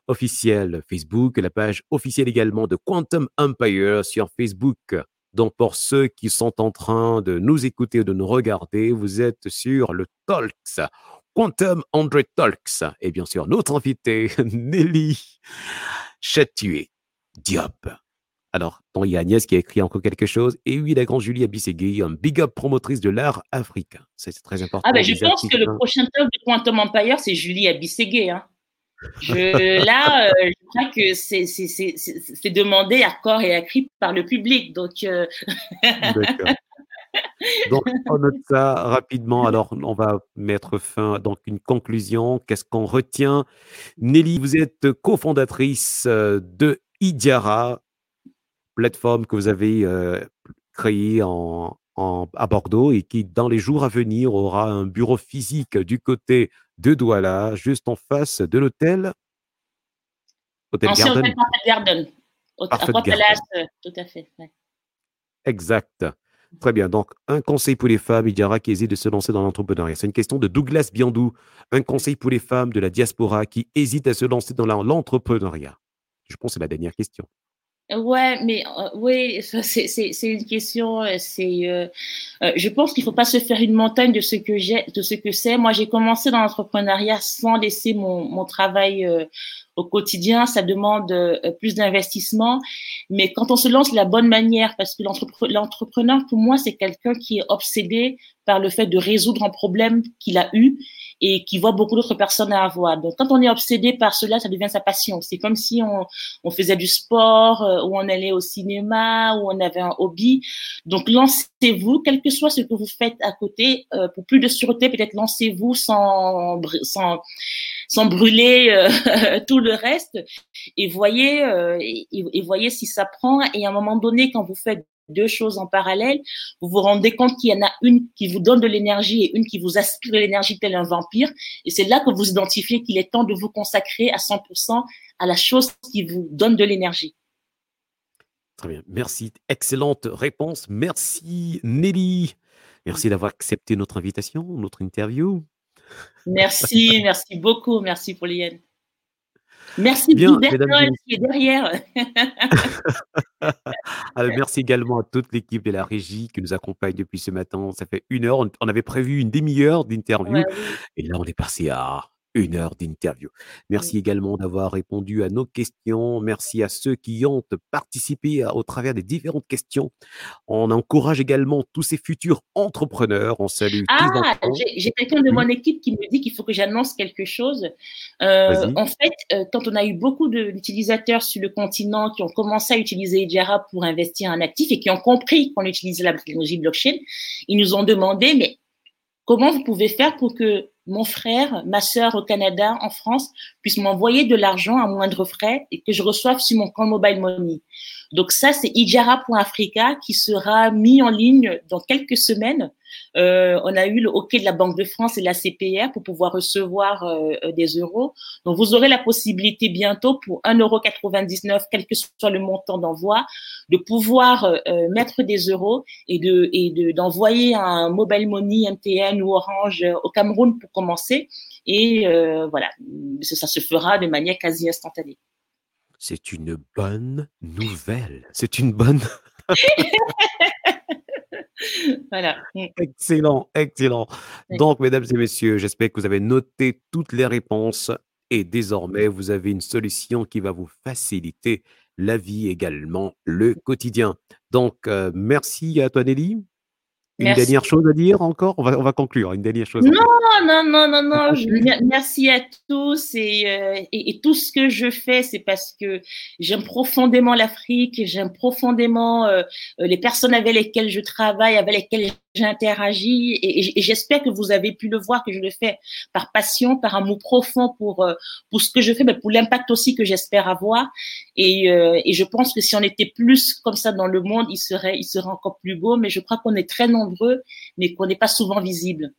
Speaker 1: officielle Facebook. La page officielle également de Quantum Empire sur Facebook. Donc, pour ceux qui sont en train de nous écouter ou de nous regarder, vous êtes sur le Talks, Quantum Android Talks. Et bien sûr, notre invité, Nelly Chatué Diop. Alors, il y a Agnès qui a écrit encore quelque chose. Et oui, la grande Julie Abisségui, un big up promotrice de l'art africain. C'est très important.
Speaker 2: Ah ben, je pense que le prochain talk de Quantum Empire, c'est Julie Abisségui. Hein. Je, là, euh, je crois que c'est demandé à corps et à cri par le public. Donc, euh,
Speaker 1: donc, on note ça rapidement. Alors, on va mettre fin donc une conclusion. Qu'est-ce qu'on retient? Nelly, vous êtes cofondatrice euh, de Idiara, plateforme que vous avez créée en, à Bordeaux et qui, dans les jours à venir, aura un bureau physique du côté de Douala, juste en face de l'hôtel.
Speaker 2: Hôtel Garden. Hôtel Garden. Euh, tout à fait.
Speaker 1: Exact. Très bien. Donc, un conseil pour les femmes, il aura qui hésitent de se lancer dans l'entrepreneuriat. C'est une question de Douglas Biandou. Un conseil pour les femmes de la diaspora qui hésitent à se lancer dans l'entrepreneuriat. Je pense que c'est la dernière question.
Speaker 2: Ouais, mais euh, oui, c'est une question. Euh, c'est, euh, je pense qu'il faut pas se faire une montagne de ce que j'ai, de ce que c'est. Moi, j'ai commencé dans l'entrepreneuriat sans laisser mon travail au quotidien. Ça demande plus d'investissement, mais quand on se lance de la bonne manière, parce que l'entrepreneur, pour moi, c'est quelqu'un qui est obsédé par le fait de résoudre un problème qu'il a eu et qui voit beaucoup d'autres personnes à avoir. Donc, quand on est obsédé par cela, ça devient sa passion. C'est comme si on, faisait du sport, euh, ou on allait au cinéma, ou on avait un hobby. Donc, lancez-vous, quel que soit ce que vous faites à côté, euh, pour plus de sûreté, peut-être lancez-vous sans, sans brûler euh, tout le reste, et voyez, euh, et, voyez si ça prend. Et à un moment donné, quand vous faites deux choses en parallèle, vous vous rendez compte qu'il y en a une qui vous donne de l'énergie et une qui vous aspire l'énergie tel un vampire. Et c'est là que vous identifiez qu'il est temps de vous consacrer à 100% à la chose qui vous donne de l'énergie.
Speaker 1: Très bien, merci. Excellente réponse. Merci Nelly. Merci d'avoir accepté notre invitation, notre interview.
Speaker 2: Merci, merci beaucoup. Merci pour Liane. Merci Bien, qui est derrière.
Speaker 1: merci également à toute l'équipe de la régie qui nous accompagne depuis ce matin. Ça fait une heure. On avait prévu une demi-heure d'interview. Et là, on est passé à une heure d'interview. Merci également d'avoir répondu à nos questions. Merci à ceux qui ont participé au travers des différentes questions. On encourage également tous ces futurs entrepreneurs. On salue.
Speaker 2: Ah, j'ai quelqu'un de mon équipe qui me dit qu'il faut que j'annonce quelque chose. Euh, en fait, euh, quand on a eu beaucoup d'utilisateurs sur le continent qui ont commencé à utiliser Ijara pour investir en actifs et qui ont compris qu'on utilisait la technologie blockchain, ils nous ont demandé, mais comment vous pouvez faire pour que mon frère, ma sœur au Canada, en France, puissent m'envoyer de l'argent à moindre frais et que je reçoive sur mon compte mobile money. Donc ça, c'est ijara.africa qui sera mis en ligne dans quelques semaines. Euh, on a eu le OK de la Banque de France et la CPR pour pouvoir recevoir euh, euh, des euros. Donc vous aurez la possibilité bientôt pour 1,99€, quel que soit le montant d'envoi, de pouvoir mettre des euros et de et d'envoyer un mobile money MTN ou Orange au Cameroun pour commencer. Et voilà, ça se fera de manière quasi instantanée.
Speaker 1: C'est une bonne nouvelle. C'est une bonne.
Speaker 2: voilà.
Speaker 1: Mmh. Excellent, excellent. Donc, mesdames et messieurs, j'espère que vous avez noté toutes les réponses et désormais, vous avez une solution qui va vous faciliter la vie également, le quotidien. Donc, euh, merci à toi, Nelly. Une dernière chose à dire encore? On va, on va conclure. Une dernière chose.
Speaker 2: Non, non, non, non, non. merci à tous euh, et, et, tout ce que je fais, c'est parce que j'aime profondément l'Afrique, j'aime profondément euh, les personnes avec lesquelles je travaille, avec lesquelles j'interagis et, et j'espère que vous avez pu le voir que je le fais par passion, par amour profond pour euh, pour ce que je fais, mais pour l'impact aussi que j'espère avoir. Et, et je pense que si on était plus comme ça dans le monde, il serait il serait encore plus beau. Mais je crois qu'on est très nombreux mais qu'on n'est pas souvent visible.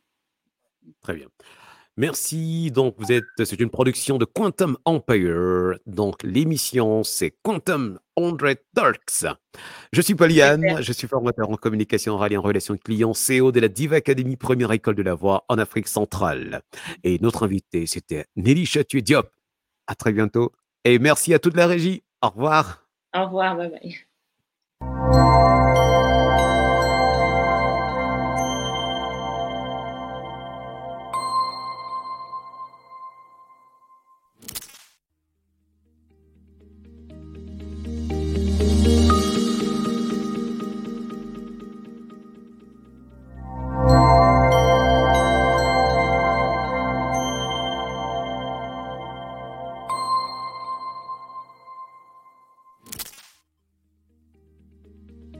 Speaker 1: Très bien. Merci. Donc, vous êtes, c'est une production de Quantum Empire. Donc, l'émission, c'est Quantum 100 Talks. Je suis Pauliane, je suis formateur en communication orale et en relations clients, CEO de la Diva Academy, première école de la voix en Afrique centrale. Et notre invité, c'était Nelly Chatué Diop. À très bientôt. Et merci à toute la régie. Au revoir.
Speaker 2: Au revoir. Bye bye.